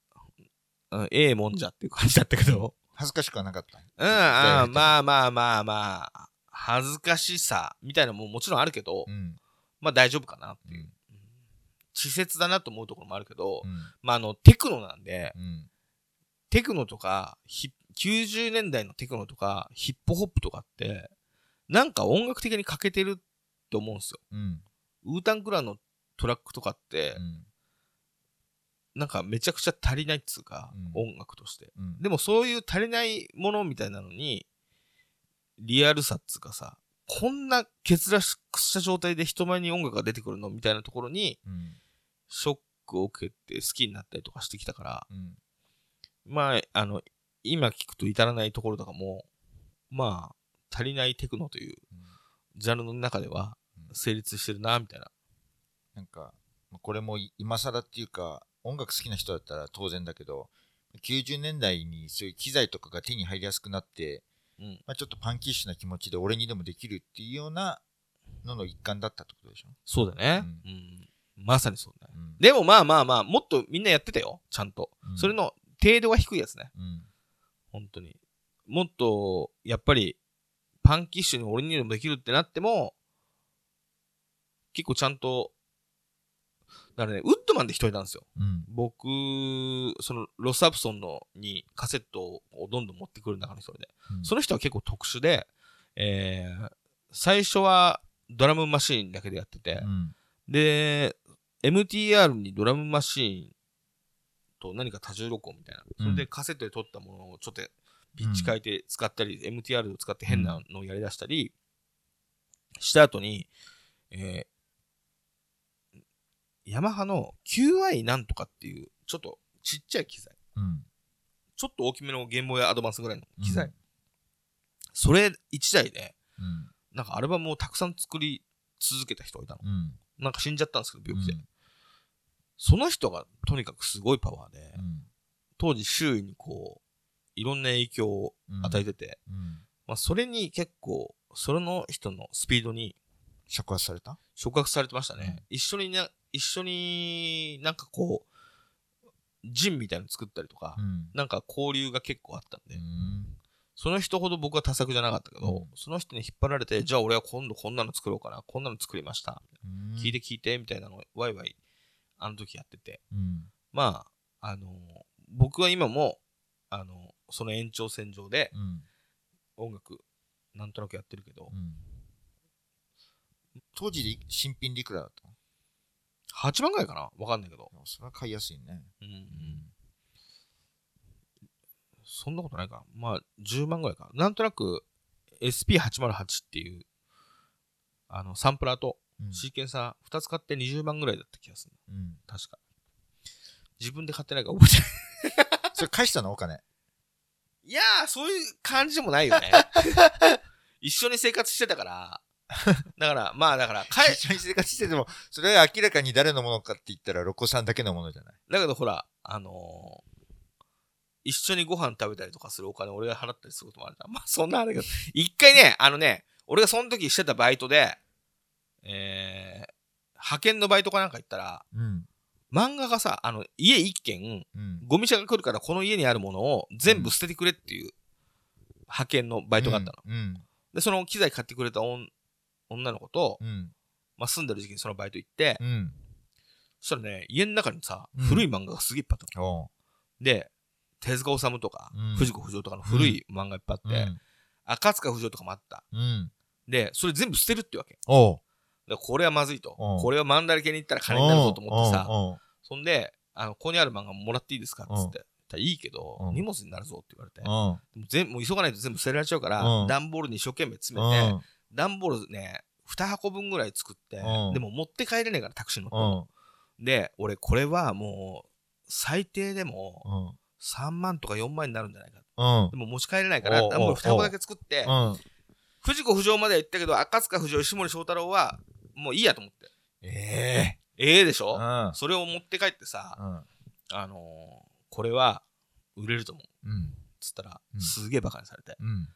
うんええもんじゃっていう感じだったけど。恥ずかしくはなかった？うん、ああまあまあまあまあ、恥ずかしさみたいなのももちろんあるけど、うん。まあ大丈夫かなっていう。うん。うん稚拙だなと思うところもあるけど、うん。まああの、テクノなんで、うん。テクノとか、ヒ90年代のテクノとか、ヒップホップとかって、なんか音楽的に欠けてるって思うんですよ。うん。ウータンクランのトラックとかって、うん。なんかめちゃくちゃ足りないっつうか、うん音楽として。うん。でもそういう足りないものみたいなのに、リアルさっつうかさ、こんな欠落した状態で人前に音楽が出てくるのみたいなところに、うん。ショックを受けて好きになったりとかしてきたから、うん。まあ、あの、今聞くと至らないところとかも、まあ、足りないテクノというジャンルの中ではうん成立してるな、みたいな。なんか、まあこれもい今更っていうか、音楽好きな人だったら当然だけど、90年代にそういう機材とかが手に入りやすくなって、うん。まあ、ちょっとパンキッシュな気持ちで俺にでもできるっていうようなのの一環だったってことでしょ？そうだね。ううん。まさにそうだね。うん。でもまあまあまあ、もっとみんなやってたよ。ちゃんと。うんそれの程度が低いやつね。うん。本当に。もっと、やっぱり、パンキッシュに俺にでもできるってなっても、結構ちゃんと、だからね、ウッドマンで一人なんですよ。うん。僕、その、ロスアプソンのにカセットをどんどん持ってくる中の一人で。うんその人は結構特殊で、えー、最初はドラムマシーンだけでやってて、うん。で、MTR にドラムマシーンと何か多重録音みたいな。それでカセットで撮ったものをちょっとピッチ変えて使ったり、MTR を使って変なのをやり出したり、した後に、えー、ヤマハの QI なんとかっていう、ちょっとちっちゃい機材。うん。ちょっと大きめのゲームボーイアドバンスぐらいの機材。うんそれ1台で、うん。なんかアルバムをたくさん作り続けた人がいたの。うん。なんか死んじゃったんですけど、病気で。うんその人がとにかくすごいパワーで、うん。当時周囲にこう、いろんな影響をうん。与えてて、うん。まあそれに結構、それの人のスピードに触発された？触発されてましたね。一緒にね、一緒になんかこう、ジンみたいなの作ったりとか、うん。なんか交流が結構あったんで、うん。その人ほど僕は多作じゃなかったけど、うんその人に引っ張られて、じゃあ俺は今度こんなの作ろうかな、こんなの作りました。うん聞いて聞いて、みたいなのをワイワイ、あの時やってて。うん。まあ、あの僕は今も、あのその延長線上でうん。音楽、なんとなくやってるけどう、ん。当時で新品でいくらだったの？8万ぐらいかな？わかんないけど。それは買いやすいね。うん。そんなことないか。まあ、10万ぐらいか。なんとなく、SP808 っていう、あの、サンプラーとうん。シーケンサー2つ買って20万ぐらいだった気がする。うん。確か。自分で買ってないから覚えてない。それ返したの？お金。いやー、そういう感じでもないよね。一緒に生活してたから。だから、まあだから、かえ、一緒に生活してても、それは明らかに誰のものかって言ったら、ロコさんだけのものじゃない？だけどほら、あのー一緒にご飯食べたりとかするお金俺が払ったりすることもあるじゃん。まあそんなあれど、一回ね、あのね、俺がその時してたバイトで、えー、派遣のバイトかなんか行ったら、うん。漫画がさ、あの、家一軒、うん。ゴミ車が来るからこの家にあるものを全部捨ててくれっていう派遣のバイトがあったの。うん。で、その機材買ってくれた女女の子と、うん。まあ、住んでる時期にそのバイト行って、うん。そしたらね、家の中にさ、うん古い漫画がすげえいっぱいあったの。で、手塚治虫とか、うん藤子不二雄とかの古い漫画いっぱいあって、うん。赤塚不二夫とかもあった。うん。で、それ全部捨てるってわけ。でこれはまずいと。うんこれはマンダラ系に行ったら金になるぞと思ってさ、そんで、あの、ここにある漫画もらっていいですかっつって。いいけど、うん荷物になるぞって言われて。も全もう急がないと全部捨てられちゃうから、うん段ボールに一生懸命詰うん。めて、うん。段ボールね、2箱分ぐらい作って、うんでも持って帰れねえからタクシー乗って。で、俺これはもう、最低でもうん。3万とか4万になるんじゃないか。うんで。も持ち帰れないから、おう段ボール2箱だけ作って、うん。藤子不二雄までは行ったけど、赤塚不二夫、石森章太郎は、もういいやと思って。ええ。ええでしょ、うん。それを持って帰ってさ、うん。あのーこれは、売れると思う。うん。つったら、うんすげえバカにされて、うん。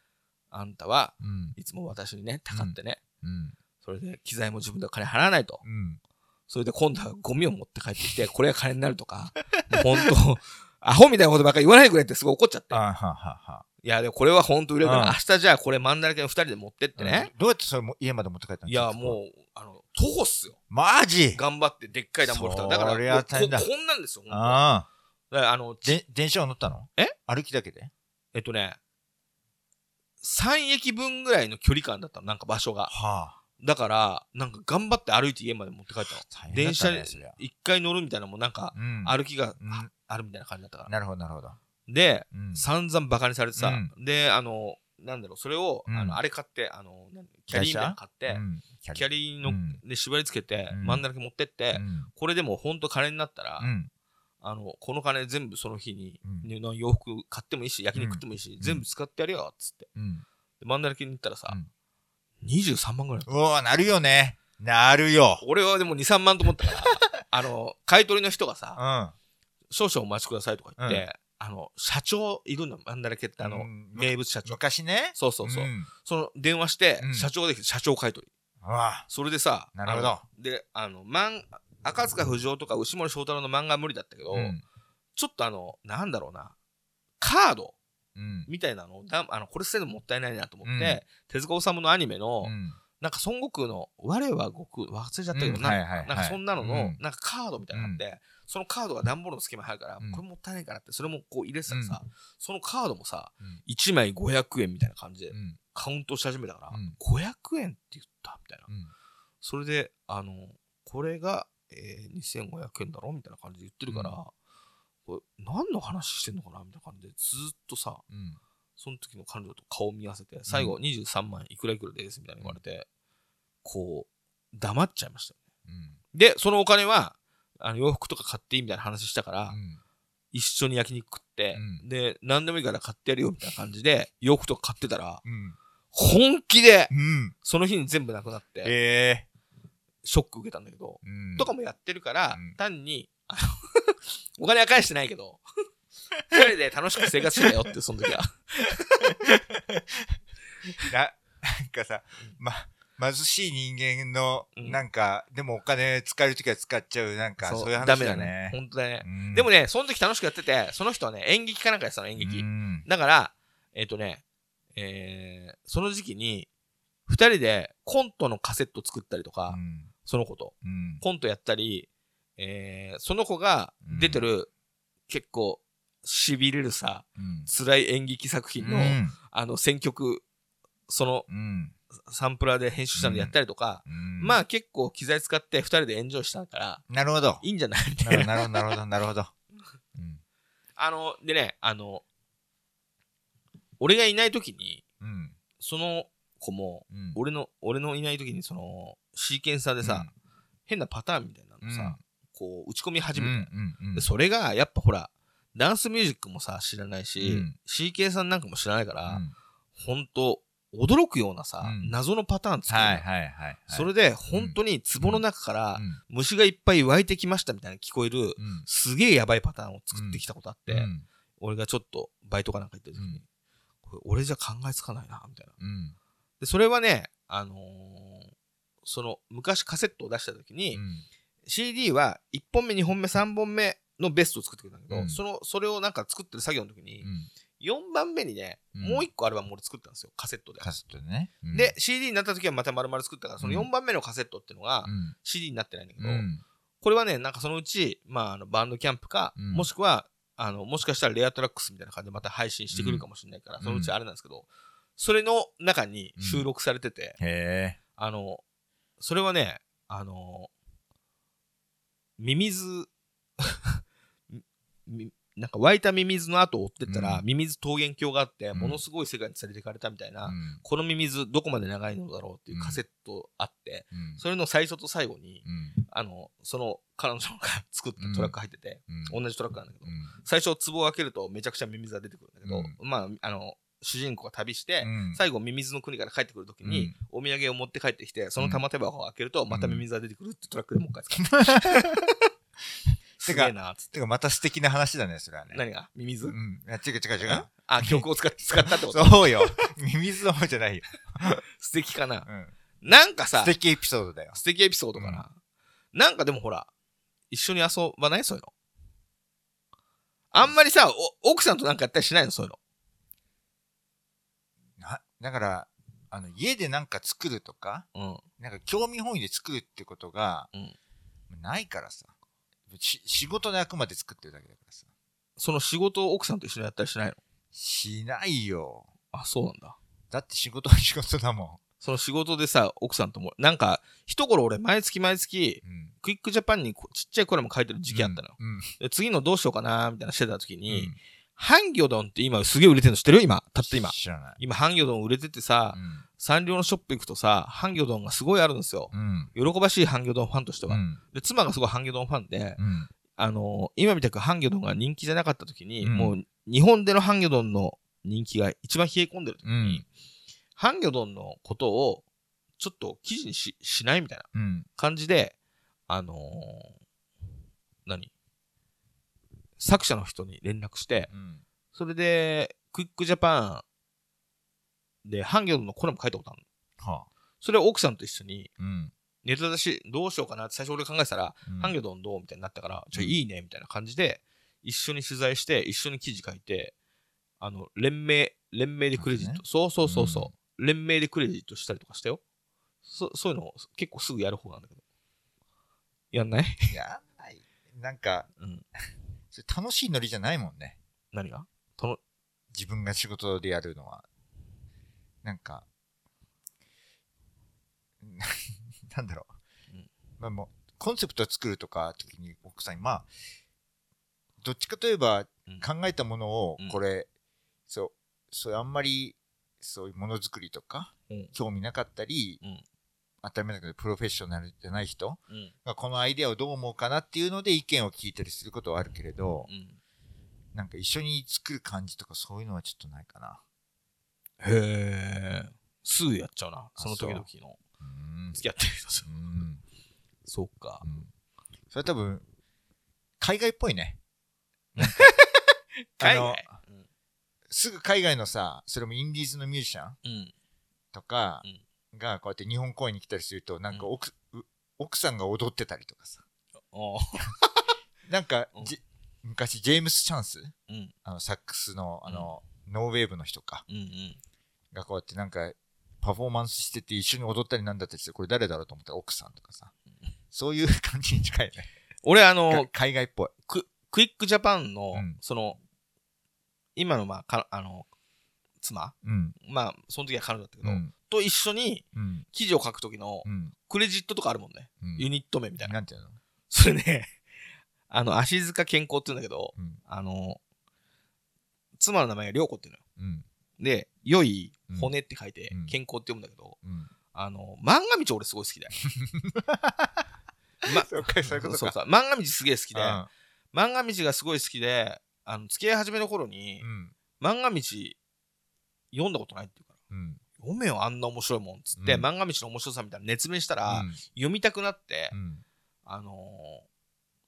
あんたはうん。いつも私にね、たかってね、うん。それで機材も自分で金払わないと。うん。それで今度はゴミを持って帰ってきて、これが金になるとか、本当 アホみたいなことばっかり言わないでくれってすごい怒っちゃって。あははは。いや、でもこれは本当売れるから、うん明日じゃあこれ真ん中の二人で持ってってね。どうやってそれも家まで持って帰ったの？いや、もう、あの、徒歩っすよ。マジ？頑張ってでっかい段ボール。だから、ここんなんですよ。ああ。あの、電車は乗ったの？え？歩きだけで？えっとね、3駅分ぐらいの距離感だったの、なんか場所が。はだから、なんか頑張って歩いて家まで持って帰ったの。たねそりゃ一回乗るみたいなのもなんか、うん。歩きがうんあるみたいな感じだったから。なるほど、なるほど。で、うん。散々バカにされてさ、うで、あの、なんだろう、それを、うんあの、あれ買って、あの、キャリーみたいなの買って、うんキャリーの、うんで縛り付けて、うん真ん中に持ってって、うんこれでもうほんと金になったら、うん。あの、この金全部その日に、うんね洋服買ってもいいし、焼肉食ってもいいし、ん全部使ってやるよ、つって。うん。で真ん中に行ったらさ、うん23万ぐらい。うわなるよね。なるよ。俺はでも2、3万と思ったから、あの、買い取りの人がうさ、ん。少々お待ちくださいとか言って、あの、社長いるの、真ん中ってあの、うん名物社長。昔ね。そうそうそう。んその電話して、うん社長できて社長買い取り。うわそれでさ、なるほどで、あの、漫赤塚不二夫とか牛森章太郎の漫画は無理だったけど、うん。ちょっとあの、なんだろうな、カードうん。みたいなのをだあのこれ捨てるのもったいないなと思って、うん。手塚治虫のアニメの、うん。なんか孫悟空の「我は悟空」忘れちゃったけど、なうんかそんなのの、うん。なんかカードみたいなのがあって、そのカードが段ボールの隙間に入るから、うんこれもったいないからってそれもこう入れてたらさ、うん。そのカードもさうん。1枚500円みたいな感じでうん。カウントし始めたから、うん。500円って言ったみたいな、うん。それであのこれが、えー2500円だろ？みたいな感じで言ってるから、うん。これ何の話してんのかな？みたいな感じでずーっとさうん。その時の彼女と顔を見合わせて、最後23万いくらいくらですみたいな言われて、こう、黙っちゃいましたよね。うん。で、そのお金は、あの洋服とか買っていいみたいな話したから、うん。一緒に焼肉食って、うん。で、何でもいいから買ってやるよみたいな感じで、洋服とか買ってたら、うん。本気で、うん。その日に全部なくなって、ええショック受けたんだけど、うんとかもやってるから、うん単に、あの お金は返してないけど、二人で楽しく生活してたよって、その時は。な、なんかさ、ま、貧しい人間の、うんなんか、でもお金使えるときは使っちゃう、なんか、そういう話ダメだだねね。。本当だね。うんでもね、その時楽しくやってて、その人はね、演劇かなんかやってたの、演劇。うんだから、えっ、とね、えー、その時期に、二人でコントのカセット作ったりとか、うんその子と、うん。コントやったり、えー、その子が出てる、結構、痺れるさ、うん。辛い演劇作品の、うん。あの、選曲、そのうん。サンプラーで編集したのやったりとか、うん。まあ結構機材使って二人でエンジョイしたから、なるほど。いいんじゃない？みたいな。なるほど、なるほど、なるほど。うん。あの、でね、あの、俺がいない時に、うん。その子も、うん。俺の、俺のいない時に、その、シーケンサーでさ、変なパターンみたいなのさ、こう、打ち込み始めた。それが、やっぱほら、ダンスミュージックもさ、知らないし、うん。シーケンさんなんかも知らないから、うん。ほんと、驚くようなさ、うん。謎のパターン作る。それで、本当に壺の中から、うん。虫がいっぱい湧いてきましたみたいな聞こえる、うん。すげえやばいパターンを作ってきたことあって、うん。俺がちょっとバイトかなんか行ってる時に、うん。これ俺じゃ考えつかないな、みたいな。うん。で、それはね、あのーその、昔カセットを出した時に、うん。CD は1本目、2本目、3本目のベストを作ってくれたんだけど、うん。その、それをなんか作ってる作業の時にう、ん。4番目にね、うん。もう1個アルバム俺作ったんですよ、カセットで。カセットでね。うん。で、CD になった時はまた丸々作ったから、そのうん。4番目のカセットっていうのがうん。CD になってないんだけど、うん。これはね、なんかそのうち、まあ、あのバンドキャンプか、うん。もしくは、あの、もしかしたらレアトラックスみたいな感じでまた配信してくるかもしれないから、うんそのうちあれなんですけど、それの中に収録されてて。あの、それはね、あの、ミミズ、みなんか湧いたミミズの後を追ってったら、うん。ミミズ桃源郷があって、うん。ものすごい世界に連れてかれたみたいな、うん。このミミズどこまで長いのだろうっていうカセットあって、うん。それの最初と最後に、うん。あの、その彼女が作ったトラック入ってて、うん。同じトラックなんだけど、うん。最初壺を開けるとめちゃくちゃミミズが出てくるんだけど、うん。まあ、あの、主人公が旅して、うん最後ミミズの国から帰ってくるときに、お土産を持って帰ってきて、その玉手箱を開けると、またミミズが出てくるってトラックでもう一回使う。すげえな、つって。てかまた素敵な話だね、それはね。何が？ミミズ？うん。違う違う違う。あ、曲を使っ 使ったってこと？そうよ。ミミズの方じゃないよ。素敵かなう。ん。なんかさ素、敵エピソードだよ。素敵エピソードかな。なんかでもほら、一緒に遊ばない？そういうの。あんまりさ、お奥さんとなんかやったりしないの？そういうの。なだから、あの、家でなんか作るとか、うん。なんか興味本位で作るってことが、うんないからさ。し仕事であくまで作ってるだけだからさ。その仕事を奥さんと一緒にやったりしないの？しないよ。あ、そうなんだ。だって仕事は仕事だもその仕事でさ、奥さんとも、なんか、一頃俺、毎月毎月、ん。うん。クイックジャパンにこちっちゃいコラム書いてる時期あったのよ。うん。で次のどうしようかなみたいなしてた時うに、ん。ハンギョドンって今すげえ売れてるの知ってる？今。たった今。知らない。今、ハンギョドン売れててさ、うん。サンリオのショップ行くとさ、ハンギョドンがすごいあるんですよ。うん。喜ばしいハンギョドンファンとしては。うん。で、妻がすごいハンギョドンファンで、うん。あの今みたくハンギョドンが人気じゃなかった時に、うんもう日本でのハンギョドンの人気が一番冷え込んでる時に、うんハンギョドンのことをちょっと記事にししないみたいなうん。感じで、あのー何？作者の人に連絡して、うん。それで、クイックジャパンでハンギョドンのコラム書いたことあるの。はあ。それを奥さんと一緒に、うん。ネタ出しどうしようかなって最初俺考えてたら、ハンギョドンどうみたいになったから、じゃあうんいいねみたいな感じで、一緒に取材して、一緒に記事書いて、あの、連名、連名でクレジット。そうそうそうそう、連名でクレジットしたりとかしたよ。そそういうの結構すぐやる方なんだけど。やんない？い や、ない。なんか、うん。それ楽しいノリじゃないもんね。何が？自分が仕事でやるのは。なんか、なんだろう。うん。まあもう、コンセプトを作るとか、時に奥さんに、まあ、どっちかといえばうん。考えたものをうん、これ、そう、そうあんまり、そういうものづくりとか、うん。興味なかったり、うん当たり前だけど、プロフェッショナルじゃない人うん。がこのアイデアをどう思うかなっていうので意見を聞いたりすることはあるけれど、うん。なんか一緒に作る感じとかそういうのはちょっとないかな。へえ。すぐやっちゃうな。その時々の。付き合ってる人と。うん。そうかう。ん。それは多分、海外っぽいね。海外？うんすぐ海外のさ、それもインディーズのミュージシャンうん。とかうんがこうやって日本公演に来たりすると、なんかうん奥,さんが踊ってたりとかさ。なんか昔、ジェームス・チャンス？うん。あの、サックスの、あの、ノーウェーブの人か。うんうん。がこうやってなんか、パフォーマンスしてて一緒に踊ったりなんだったりして、これ誰だろうと思ったら奥さんとかさ。そういう感じに近いね。俺、あのか、海外っぽい。ククイックジャパンの、うんその、今の、まあ、かあの、妻？うん。まあ、その時は彼女だったけど、うん。と一緒にうん。記事を書く時のうん。クレジットとかあるもんね。うんユニット名みたいな。なんていうの？それね、あの、足塚健康って言うんだけど、うん。あの、妻の名前が涼子っていうのよ。うん。で、良い骨って書いてうん、健康って読むんだけど、うん。あの、漫画道俺すごい好きだよ。ま、そうか、そう漫画道すげえ好きで、うん漫画道がすごい好きで、あの、付き合い始めの頃に、うん。漫画道読んだことないっていうから、うん。読めよ、あんな面白いもんっつって、うん漫画道の面白さみたいな熱弁したら、読みたくなって、うん。あの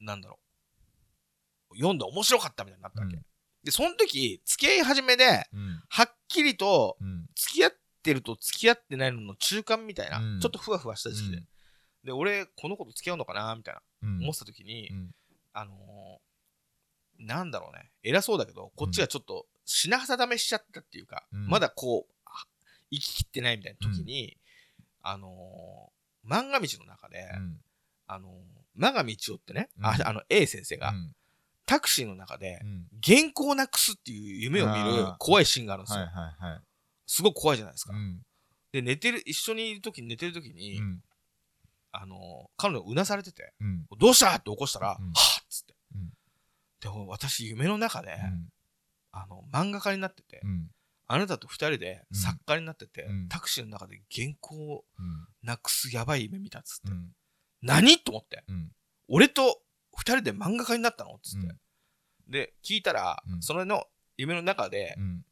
ーなんだろう、読んで面白かったみたいになったわけ。うんで、その時、付き合い始めで、うん。はっきりと、うん。付き合ってると付き合ってないのの中間みたいな、うんちょっとふわふわした時期で。で、俺、この子と付き合うのかなみたいな、うん。思ってた時に、うん。あのーなんだろうね、偉そうだけど、こっちがちょっと品定めしちゃったっていうか、うんまだこう、あ生ききってないみたいな時に、あのー漫画道の中で、うん。あのー、漫画道夫ってね、あうんあの A 先生が、うんタクシーの中でう、ん。原稿をなくすっていう夢を見る怖いシーンがあるんですよ。はいはいはい。すごく怖いじゃないですか。うん。で、寝てる、一緒にいる時に寝てる時に、うん。あのー、彼女うなされてて、うん。どうした？って起こしたら、うんはぁっつって。うんでも私、夢の中で、うん。あの、漫画家になってて、うん。あなたと二人でうん作家になってて、うんタクシーの中で原稿をうん。なくすやばい夢見たっつって。うん。何？と思って。うん。俺と二人で漫画家になったの？っつって。うんで、聞いたら、うんそれの夢の中で、うん。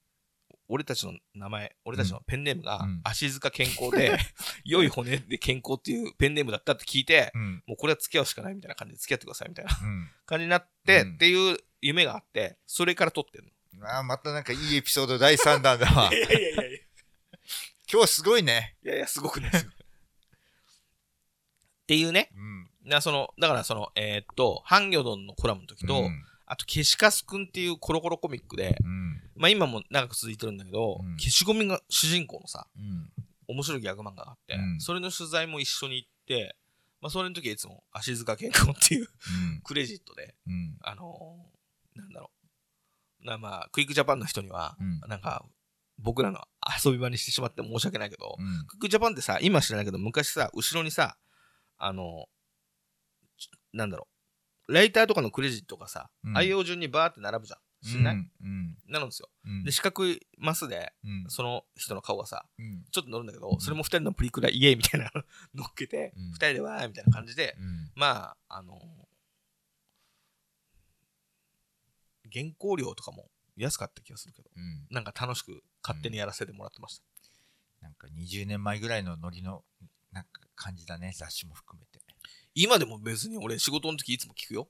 俺たちの名前、俺たちのペンネームがうん、足塚健康で、良い骨で健康っていうペンネームだったって聞いて、うん。もうこれは付き合うしかないみたいな感じで付き合ってくださいみたいなうん。感じになって、うんっていう夢があって、それから撮ってんの。ああ、またなんかいいエピソード第3弾だわ。いやいやいやいや。今日すごいね。いやいや、すごくないですよ。っていうね。うん。なその、だからその、えーっと、ハンギョドンのコラムの時と、うん。あと、消しカスくんっていうコロコロコミックで、うん。まあ今も長く続いてるんだけど、うん消しゴムが主人公のさ、うん。面白いギャグ漫画があって、うんそれの取材も一緒に行って、まあそれの時はいつも足塚健康っていうクレジットで、うん。あのーなんだろう。なまあ、クイックジャパンの人には、うんなんか、僕らの遊び場にしてしまって申し訳ないけど、うん。クイックジャパンってさ、今知らないけど、昔さ、後ろにさ、あの、ちなんだろう、ライターとかのクレジットがさ、うん愛用順にバーって並ぶじゃん。知んない、うん。なるんですよ。うん。で、四角いマスで、うん。その人の顔がさ、うん。ちょっと乗るんだけど、それも二人のプリクライエーイみたいなの乗っけて、うん二人でわーみたいな感じで、うん。まあ、あの原稿料とかも安かった気がするけど、うん。なんか楽しく勝手にやらせてもらってました。なんか20年前ぐらいのノリの、なんか感じだね、雑誌も含めて。今でも別に俺仕事の時いつも聞くよ。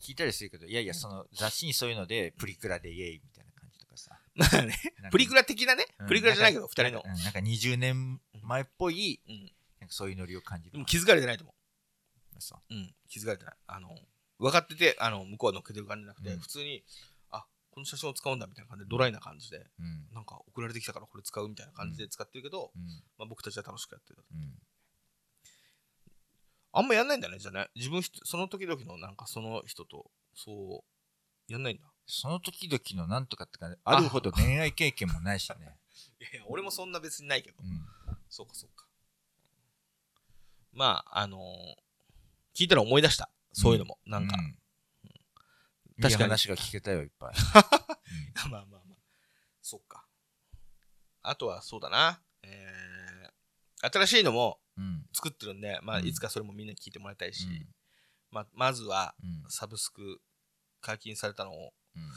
聞いたりするけど、いやいや、その雑誌にそういうので、プリクラでイエーイみたいな感じとかさ。まあね、プリクラ的なね、うんプリクラじゃないけど、んか二人の。うんなんか20年前っぽい、うん。なんかそういうノリを感じる。でも気づかれてないと思。そううん、気づかれてない。あの、分かってて、あの、向こうは乗っけてる感じじゃなくて、うん普通に、あ、この写真を使うんだみたいな感じで、ドライな感じで、う。うん。なんか送られてきたからこれ使うみたいな感じで使ってるけど、うん。まあ僕たちは楽しくやってる。うん。あんまやんないんだね、じゃあね。自分ひと、その時々のなんかその人と、そう、やんないんだ。その時々のなんとかってか、あるほど恋愛経験もないしね。いやいや、俺もそんな別にないけど。うん。そうかそうか。まあ、あのー聞いたら思い出した。そういうのも。なんか、うん確かに話が聞けたよ、いっぱい。まあまあまあ。そっか。あとはそうだな。えー、新しいのもうん。作ってるんで、まあ、うんいつかそれもみんなに聞いてもらいたいし、うんまあ、まずは、うん。サブスク解禁されたのをうん。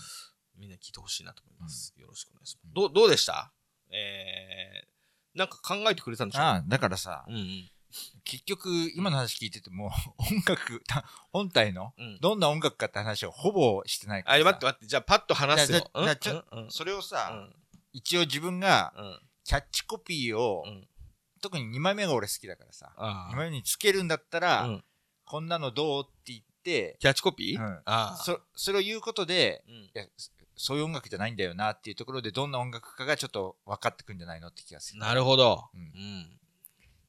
みんなに聞いてほしいなと思います。よろしくお願いします。うんどうどうでした？えー、なんか考えてくれたんでしょ？ああ、だからさ、うんうん。結局、今の話聞いてても、音楽、た本体の、うん。どんな音楽かって話をほぼしてないからあ、さ。待って待って、じゃあパッと話すよ。それをうさ、ん。一応自分がうん。キャッチコピーを、うん。特に2枚目が俺好きだからさ、あ2枚目につけるんだったら、うん。こんなのどうって言って、キャッチコピー？うん。ああ。そそれを言うことで、そそういう音楽じゃないんだよなっていうところでどんな音楽かがちょっと分かってくるんじゃないのって気がする。なるほど。ううん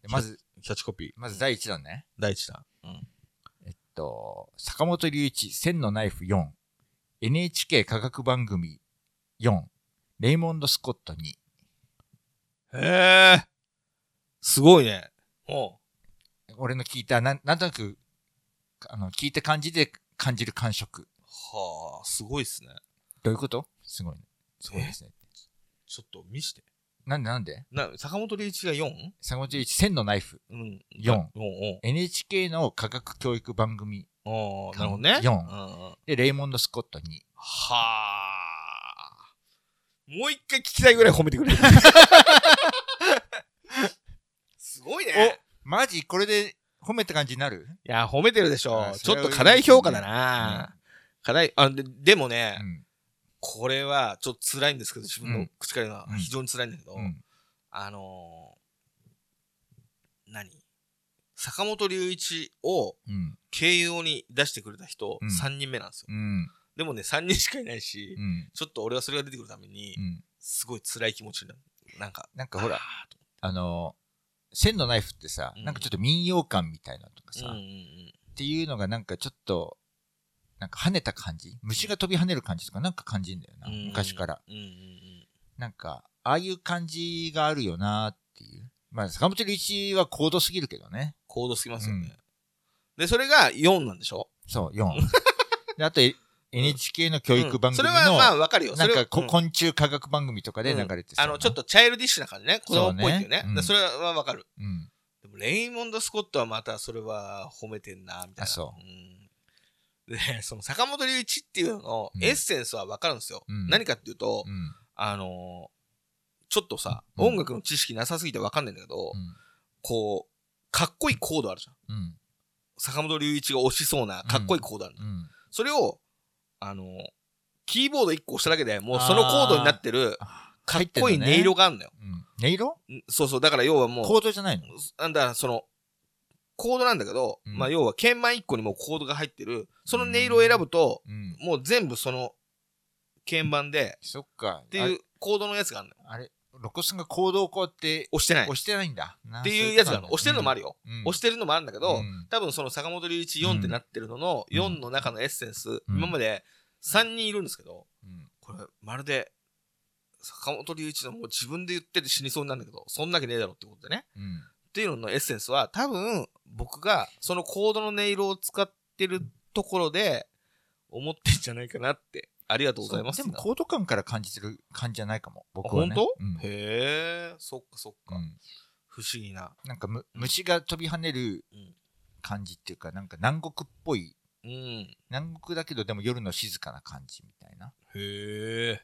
まず、キャッチコピー。まず第一弾ね。第一弾。うん。えっと、坂本龍一、千のナイフ4、NHK 科学番組4、レイモンド・スコット2。へえ。すごいね。お俺の聞いた、なんなんとなく、あの、聞いた感じで感じる感触。はあ、すごいっすね。どういうこと？すごいね。すごいですね。ちょっと見して。なんでなんで？な、坂本龍一が 4? 坂本龍一、千のナイフ。うん。四おう NHK の科学教育番組おうおうなるほどね。四うんうんで、レイモンド・スコット2。はあ。もう一回聞きたいぐらい褒めてくれる。すごいね。マジ？これで褒めた感じになる？いや、褒めてるでしょあ。ちそれはょっと課題評価だな。課題、あ、ででもね、うん。これはちょっと辛いんですけど、自分のうん口から言うのはうん非常に辛いんだけど、うん。あのー、何？坂本龍一をうん。経由に出してくれた人うん3人目なんですよ。うん。でもね、3人しかいないし、うん。ちょっと俺はそれが出てくるためにう、ん。すごい辛い気持ちになる。なんか、なんかほらあ、あの、千のナイフってさ、うんなんかちょっと民謡感みたいなのとかさ、ーうんうんうっん。ていうのがなんかちょっと、なんか跳ねた感じ？虫が飛び跳ねる感じとかなんか感じるんだよな、うん昔から。うんうんうん。なんか、ああいう感じがあるよなっていう。まあ、坂本龍一は高度すぎるけどね。高度すぎますよね。うんで、それが4なんでしょ？そう、4。で、あと、え NHK の教育番組うんそれはまあの、わかるよ。なんかうん昆虫科学番組とかで流れてさ、あの、ちょっとチャイルディッシュな感じね。子供っぽいっていうね。それはわかる。うん。でも、レイモンド・スコットはまたそれは褒めてんな、みたいな。あそうんで、その坂本龍一っていうののうんエッセンスはわかるんですよ。うん何かっていうと、うん。あのちょっとさ、うん音楽の知識なさすぎてわかんないんだけど、うん。こう、かっこいいコードあるじゃん。うん。坂本龍一が推しそうなかっこいいコードある。それを、あの、キーボード1個押しただけでもうそのコードになってるかっこいい音色があるのよ。うん。音色？んそうそう、だから要はもう、コードじゃないの？なんだ、その、コードなんだけど、うんまあ要は鍵盤1個にもうコードが入ってる、その音色を選ぶと、うん。もう全部その鍵盤で、そっか。っていうコードのやつがあるのよ。あれ、あれロコスがコードをこうやって押してない。押してないんだ。っっていうやつがあるの。押してるのもあるよ。うん押してるのもあるんだけど、うん多分その坂本龍一4ってなってるののうん4の中のエッセンス、うん今まで3人いるんですけど、うんこれまるで坂本龍一のもう自分で言ってて死にそうになるんだけど、そんなわけねえだろってことでね。うん。っていうののエッセンスは多分僕がそのコードの音色を使ってるところで思ってんじゃないかなって。ありがとうございます。でもコード感から感じてる感じじゃないかも。あ僕は、ね。本当、うんへえ、そっかそっか。うん不思議な。なんかむ虫が飛び跳ねるうん感じっていうか、なんか南国っぽい、うん。南国だけどでも夜の静かな感じみたいな。へえ。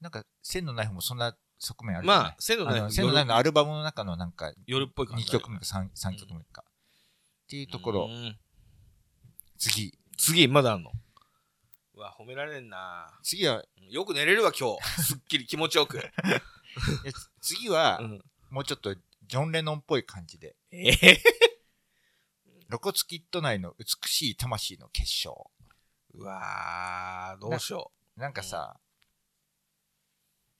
なんか線のない方もそんな側面あるまあ、線のないないのアルバムの中のなんか夜っぽい感じ2だよね。曲目か 3, 3曲目か。っていうところう、ん次。次、まだあんの？うわ、褒められんな次は、よく寝れるわ、今日。すっきり気持ちよく。次はう、ん、もうちょっとジョン・レノンっぽい感じで、ええ露骨キッド内の美しい魂の結晶。うわー、どうしよなんかさ、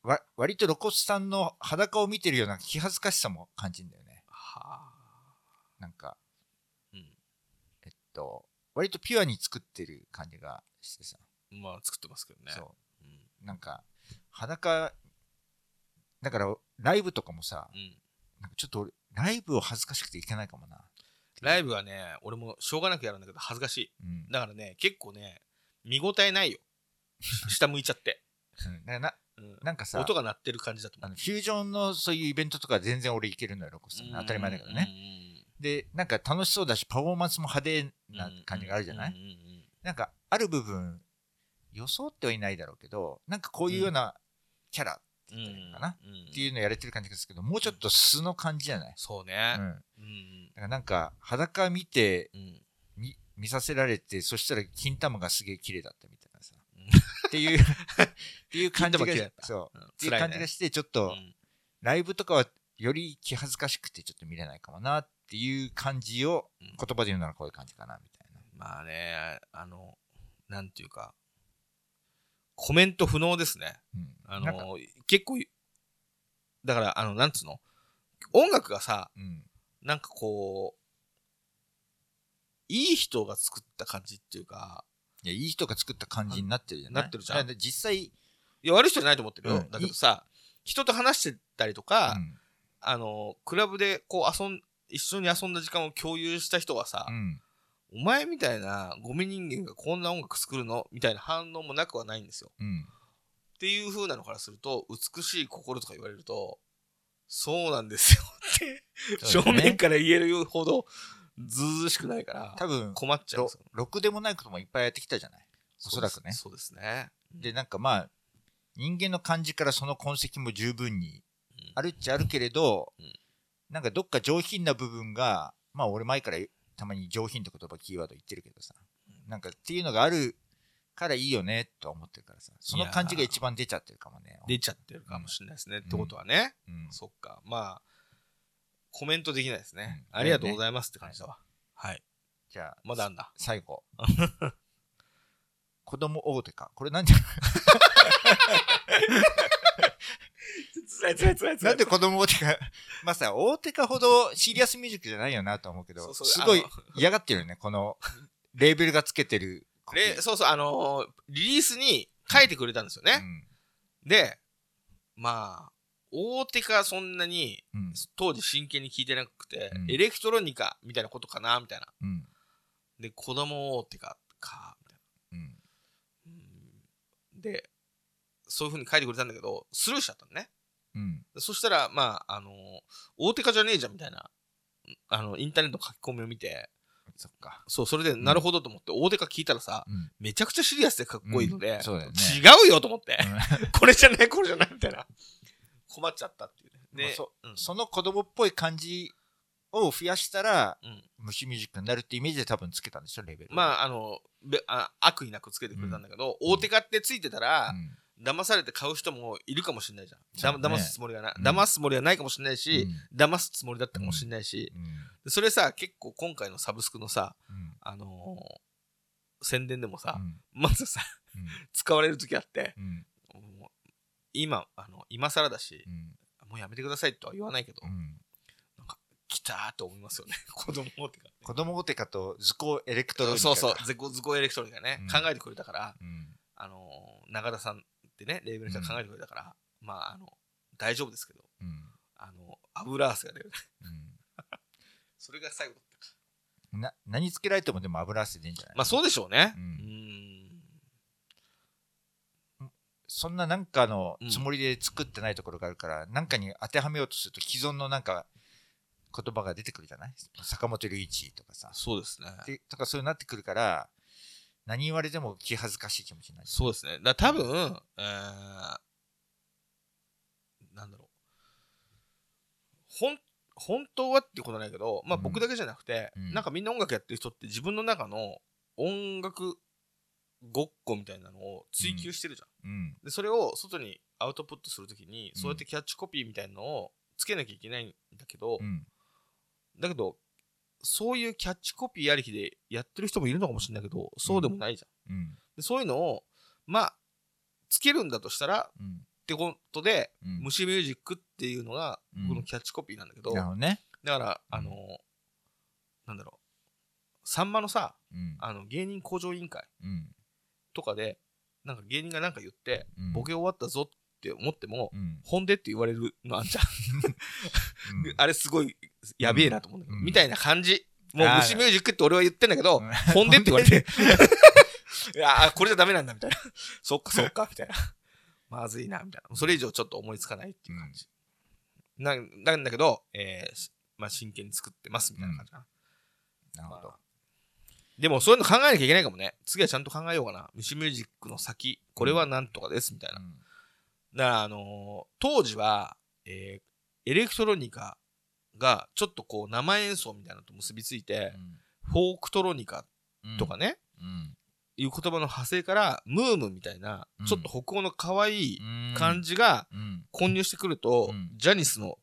わ割と露骨さんの裸を見てるような気恥ずかしさも感じるんだよね。う。はなんか、ーえっと、割とピュアに作ってる感じがしてさ、うん。まあ、作ってますけどね。そううん。う、なんか、裸、だからライブとかもさ、うん。なんかちょっと俺ライブを恥ずかしくていけないかもな。ライブはね、俺もしょうがなくやるんだけど、恥ずかしい。うん。だからね、結構ね、見応えないよ。下向いちゃって。うんなうん。なんかさ、音が鳴ってる感じだと。あのフュージョンのそういうイベントとか全然俺いけるのよ、ロコさん。当たり前だけどね。ね。で、なんか楽しそうだし、パフォーマンスも派手な感じがあるじゃない、なんか、ある部分、装ってはいないだろうけど、なんかこういうようなキャラっていいのかな、っていうのやれてる感じですけど、もうちょっと素の感じじゃない、そうね。うん。だうんからなんか、裸見て、うん見見させられて、そしたら金玉がすげえ綺麗だったみっていう、っていう感じが、たそう。うんっていう感じがして、ちょっうと、んライブとかはより気恥ずかしくてちょっと見れないかもなっていう感じをうん言葉で言うならこういう感じかなみたいな。まあね、あの、なんていうか、コメント不能ですね。うん。あの、結構、だから、あの、なんつうの？音楽がさ、うん。なんかこう、いい人が作った感じっていうか、いや、いい人が作った感じになってるじゃない？なってるじゃん実際、いや、悪い人じゃないと思ってるよ。うんだけどさ、人と話してたりとか、うん。あの、クラブでこう遊ん、一緒に遊んだ時間を共有した人はさ、うん。お前みたいなゴミ人間がこんな音楽作るの？みたいな反応もなくはないんですよ。うん。っていう風なのからすると、美しい心とか言われると、そうなんですよって、ね面から言えるほど、ずうずうしくないから、多分、困っちゃうんろくでもないこともいっぱいやってきたじゃない？おそらくね。そうですね。で、なんかまあ、人間の感じからその痕跡も十分にうんあるっちゃあるけれど、うんなんかどっか上品な部分が、まあ俺前からたまに上品って言葉キーワード言ってるけどさ、なんかっていうのがあるからいいよねとは思ってるからさ、その感じが一番出ちゃってるかもね。出ちゃってるかもしれないですね。ってことはね。うん。そっか。まあ、コメントできないですね。うんありがとうございますって感じだわ。はい。じゃあ、まだあんだ。最後。子供大手か？これなんで、つらい？つらいつらいつなんで子供大手か。まあさ、大手かほどシリアスミュージックじゃないよなと思うけど、すごい嫌がってるよね、この、レーベルがつけてる。でそうそう、あのーリリースに書いてくれたんですよね。で、まあ、大手かそんなにうん。うん。当時真剣に聞いてなくて、うんエレクトロニカみたいなことかなみたいな。うん。で、子供大手か、か、みたいうん。な。うんで、そういう風に書いてくれたんだけど、スルーしちゃったのね。そしたら、まあ、あのー大手かじゃねえじゃんみたいな、あの、インターネットの書き込みを見て、そっか。そう、それで、なるほどと思って、大手か聞いたらさ、うん。めちゃくちゃシリアスでかっこいいので、うんね違うよと思って、これじゃない、これじゃない、みたいな。困っちゃったっていうね。で、まあそうん。その子供っぽい感じを増やしたら、うん。虫ミュージックになるってイメージで多分つけたんでしょ、レベル。まあ、あの、べあ悪意なくつけてくれたんだけど、大手買ってついてたら、うん。騙されて買う人もいるかもしれないじゃん。だ騙すつもりがな、うん。騙すつもりはないかもしれないし、騙すつもりだったかもしれないし、それさ、結構今回のサブスクのさ、うん。あのー宣伝でもさ、うん。まずさ、うん。使われる時あって、今、あの、今更だしう、ん。もうやめてくださいとは言わないけど、うん。来たーと思いますよね。子供ってか、子供ゴテカと図工エレクトロニカそうそう、ゼコズコエレクトロニカね、うん。考えてくれたから、うん。あのー中田さんってね、レーベルの人が考えてくれたから、まあ、あの、大丈夫ですけど、うん。あの、油汗が出る。うん。それが最後だったか。な何つけられてもでも油汗出んじゃないまあ、そうでしょうね。うん。そんななんかのつもりで作ってないところがあるから、なんかに当てはめようとすると既存のなんか言葉が出てくるじゃない？坂本龍一とかさ。そうですね。でとかそういうなってくるから、何言われても気恥ずかしい気持ちになる。そうですね。だ多分、えー、なんだろう。ほん、本当はってことないけど、まあうん僕だけじゃなくて、うんなんかみんな音楽やってる人って自分の中の音楽ごっこみたいなのを追求してるじゃん。うん。で、それを外にアウトプットするときに、うんそうやってキャッチコピーみたいなのをつけなきゃいけないんだけど、うん。だけど、そういうキャッチコピーありきでやってる人もいるのかもしれないけど、そうでもないじゃん。うん。でそういうのを、まあ、つけるんだとしたら、うん。ってことで、うん虫ミュージックっていうのがうん僕のキャッチコピーなんだけど。だから、あのなんだろう、さんまのさ、うん。あの芸人向上委員会うん。とかで、なんか芸人がなんか言って、うんボケ終わったぞって思っても、うん。本でって言われるのあんじゃん。うん あれすごいやべえなと思うんだけど、うんみたいな感じ。もう虫ミュージックって俺は言ってんだけど、うん本でって言われて、いやーこれじゃダメなんだみたいな。そっかそっかみたいな。まずいなみたいな。それ以上ちょっと思いつかないっていう感じ。ななんだけど、えーしまあ、真剣に作ってますみたいな感じかな。なるほどま。あでもそういうの考えなきゃいけないかもね。次はちゃんと考えようかな。虫ミュージックの先、これはなんとかですみたいな。だから、あのー当時は、えーエレクトロニカがちょっとこう生演奏みたいなのと結びついて、フォークトロニカうん。とかね、うん。いう言葉の派生から、ムームみたいなう、ん。ちょっと北欧の可愛いうん。感じがうん。混入してくると、うん。ジャニスの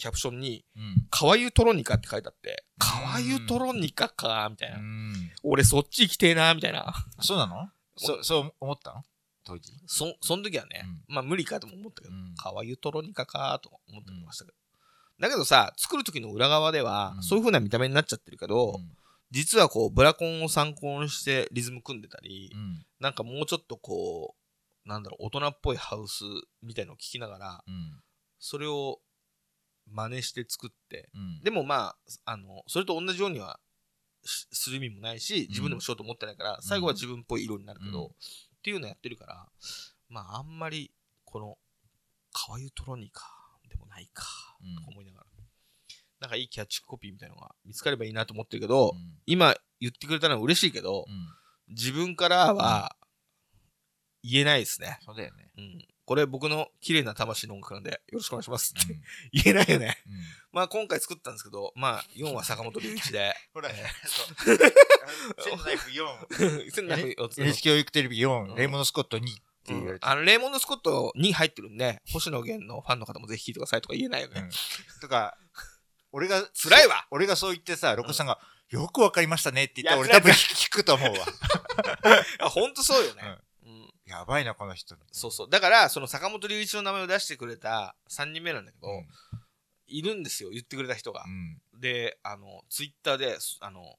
キャプションに、うん。カワユトロニカって書いてあって、うん。カワユトロニカか、みたいな。うん。俺そっち行きてえな、みたいな。そうなの？そそう思ったの？当時？そ、その時はね、まあ無理かとも思ったけどうん、カワユトロニカかと思ってましたけど。だけどさ、作る時の裏側では、うん。そういう風な見た目になっちゃってるけど、うん。実はこう、ブラコンを参考にしてリズム組んでたり、うん。なんかもうちょっとこう、なんだろう、大人っぽいハウスみたいのを聞きながら、うん。それを真似して作って、うん。でもまあ、あの、それと同じようにはしする意味もないし、自分でもしようと思ってないから、最後は自分っぽい色になるけど、うん。っていうのやってるから、まああんまり、この、カワユトロニカでもないか、うん。とか思いながら、なんかいいキャッチコピーみたいなのが見つかればいいなと思ってるけど、うん。今言ってくれたのは嬉しいけど、うん。自分からは言えないですね。そうだよね。うん。これ僕の綺麗な魂の音楽なんで、よろしくお願いします。って、うん。言えないよね。うん。まあ今回作ったんですけど、まあ4は坂本龍一で、ほらえ そう。センナイフ4千奈四つの NHK 教育テレビう4んレイモンド・スコット2って言われて。あの、レーモンド・スコットに入ってるんで、星野源のファンの方もぜひ聞いてくださいとか言えないよね。うん。とか俺が辛いわ。俺がそう言ってさ、ロコさんが、よくわかりましたねって言ったら、俺多分聞くと思うわ。あ、ほんとそうよね。うん。やばいな、この人。そうそう。だから、その坂本龍一の名前を出してくれた3人目なんだけど、うんいるんですよ、言ってくれた人がう。ん。で、あの、ツイッターで、すあの、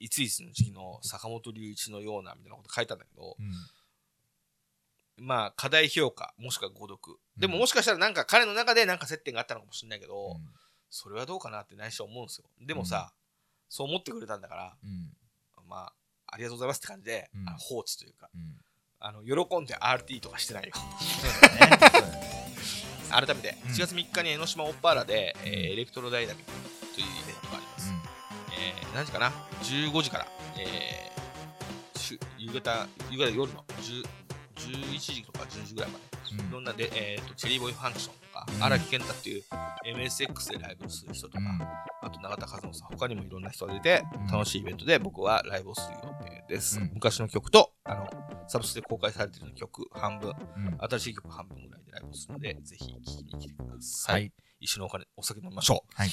いついつの時期の坂本龍一のようなみたいなこと書いたんだけど、うんまあ、課題評価、もしくは誤読。でもうんもしかしたらなんか彼の中でなんか接点があったのかもしれないけど、うんそれはどうかなって内緒は思うんですよ。でもさ、そう思ってくれたんだから、うん。まあ、ありがとうございますって感じで、放置というか、うん。あの喜んで RT とかしてないよ。改めて、うん。4月3日に江ノ島オッパーラで、えーエレクトロダイナミックというイベントがあります。えー何時かな ?15 時から、えー夕方、夕方夜の10 11時とか10時ぐらいまで。うん。いろんなで、えー、とチェリーボーイファンクションとかうん。荒、木健太っていう MSX でライブをする人とか、うん。あと永田和野さん他にもいろんな人が出て、うん。楽しいイベントで僕はライブをする予定です、うん。昔の曲とあのサブスで公開されている曲半分。うん。新しい曲半分ぐらいでライブをするのでぜひ聴きに来てください、はい。一緒にお金お酒飲みましょう。はい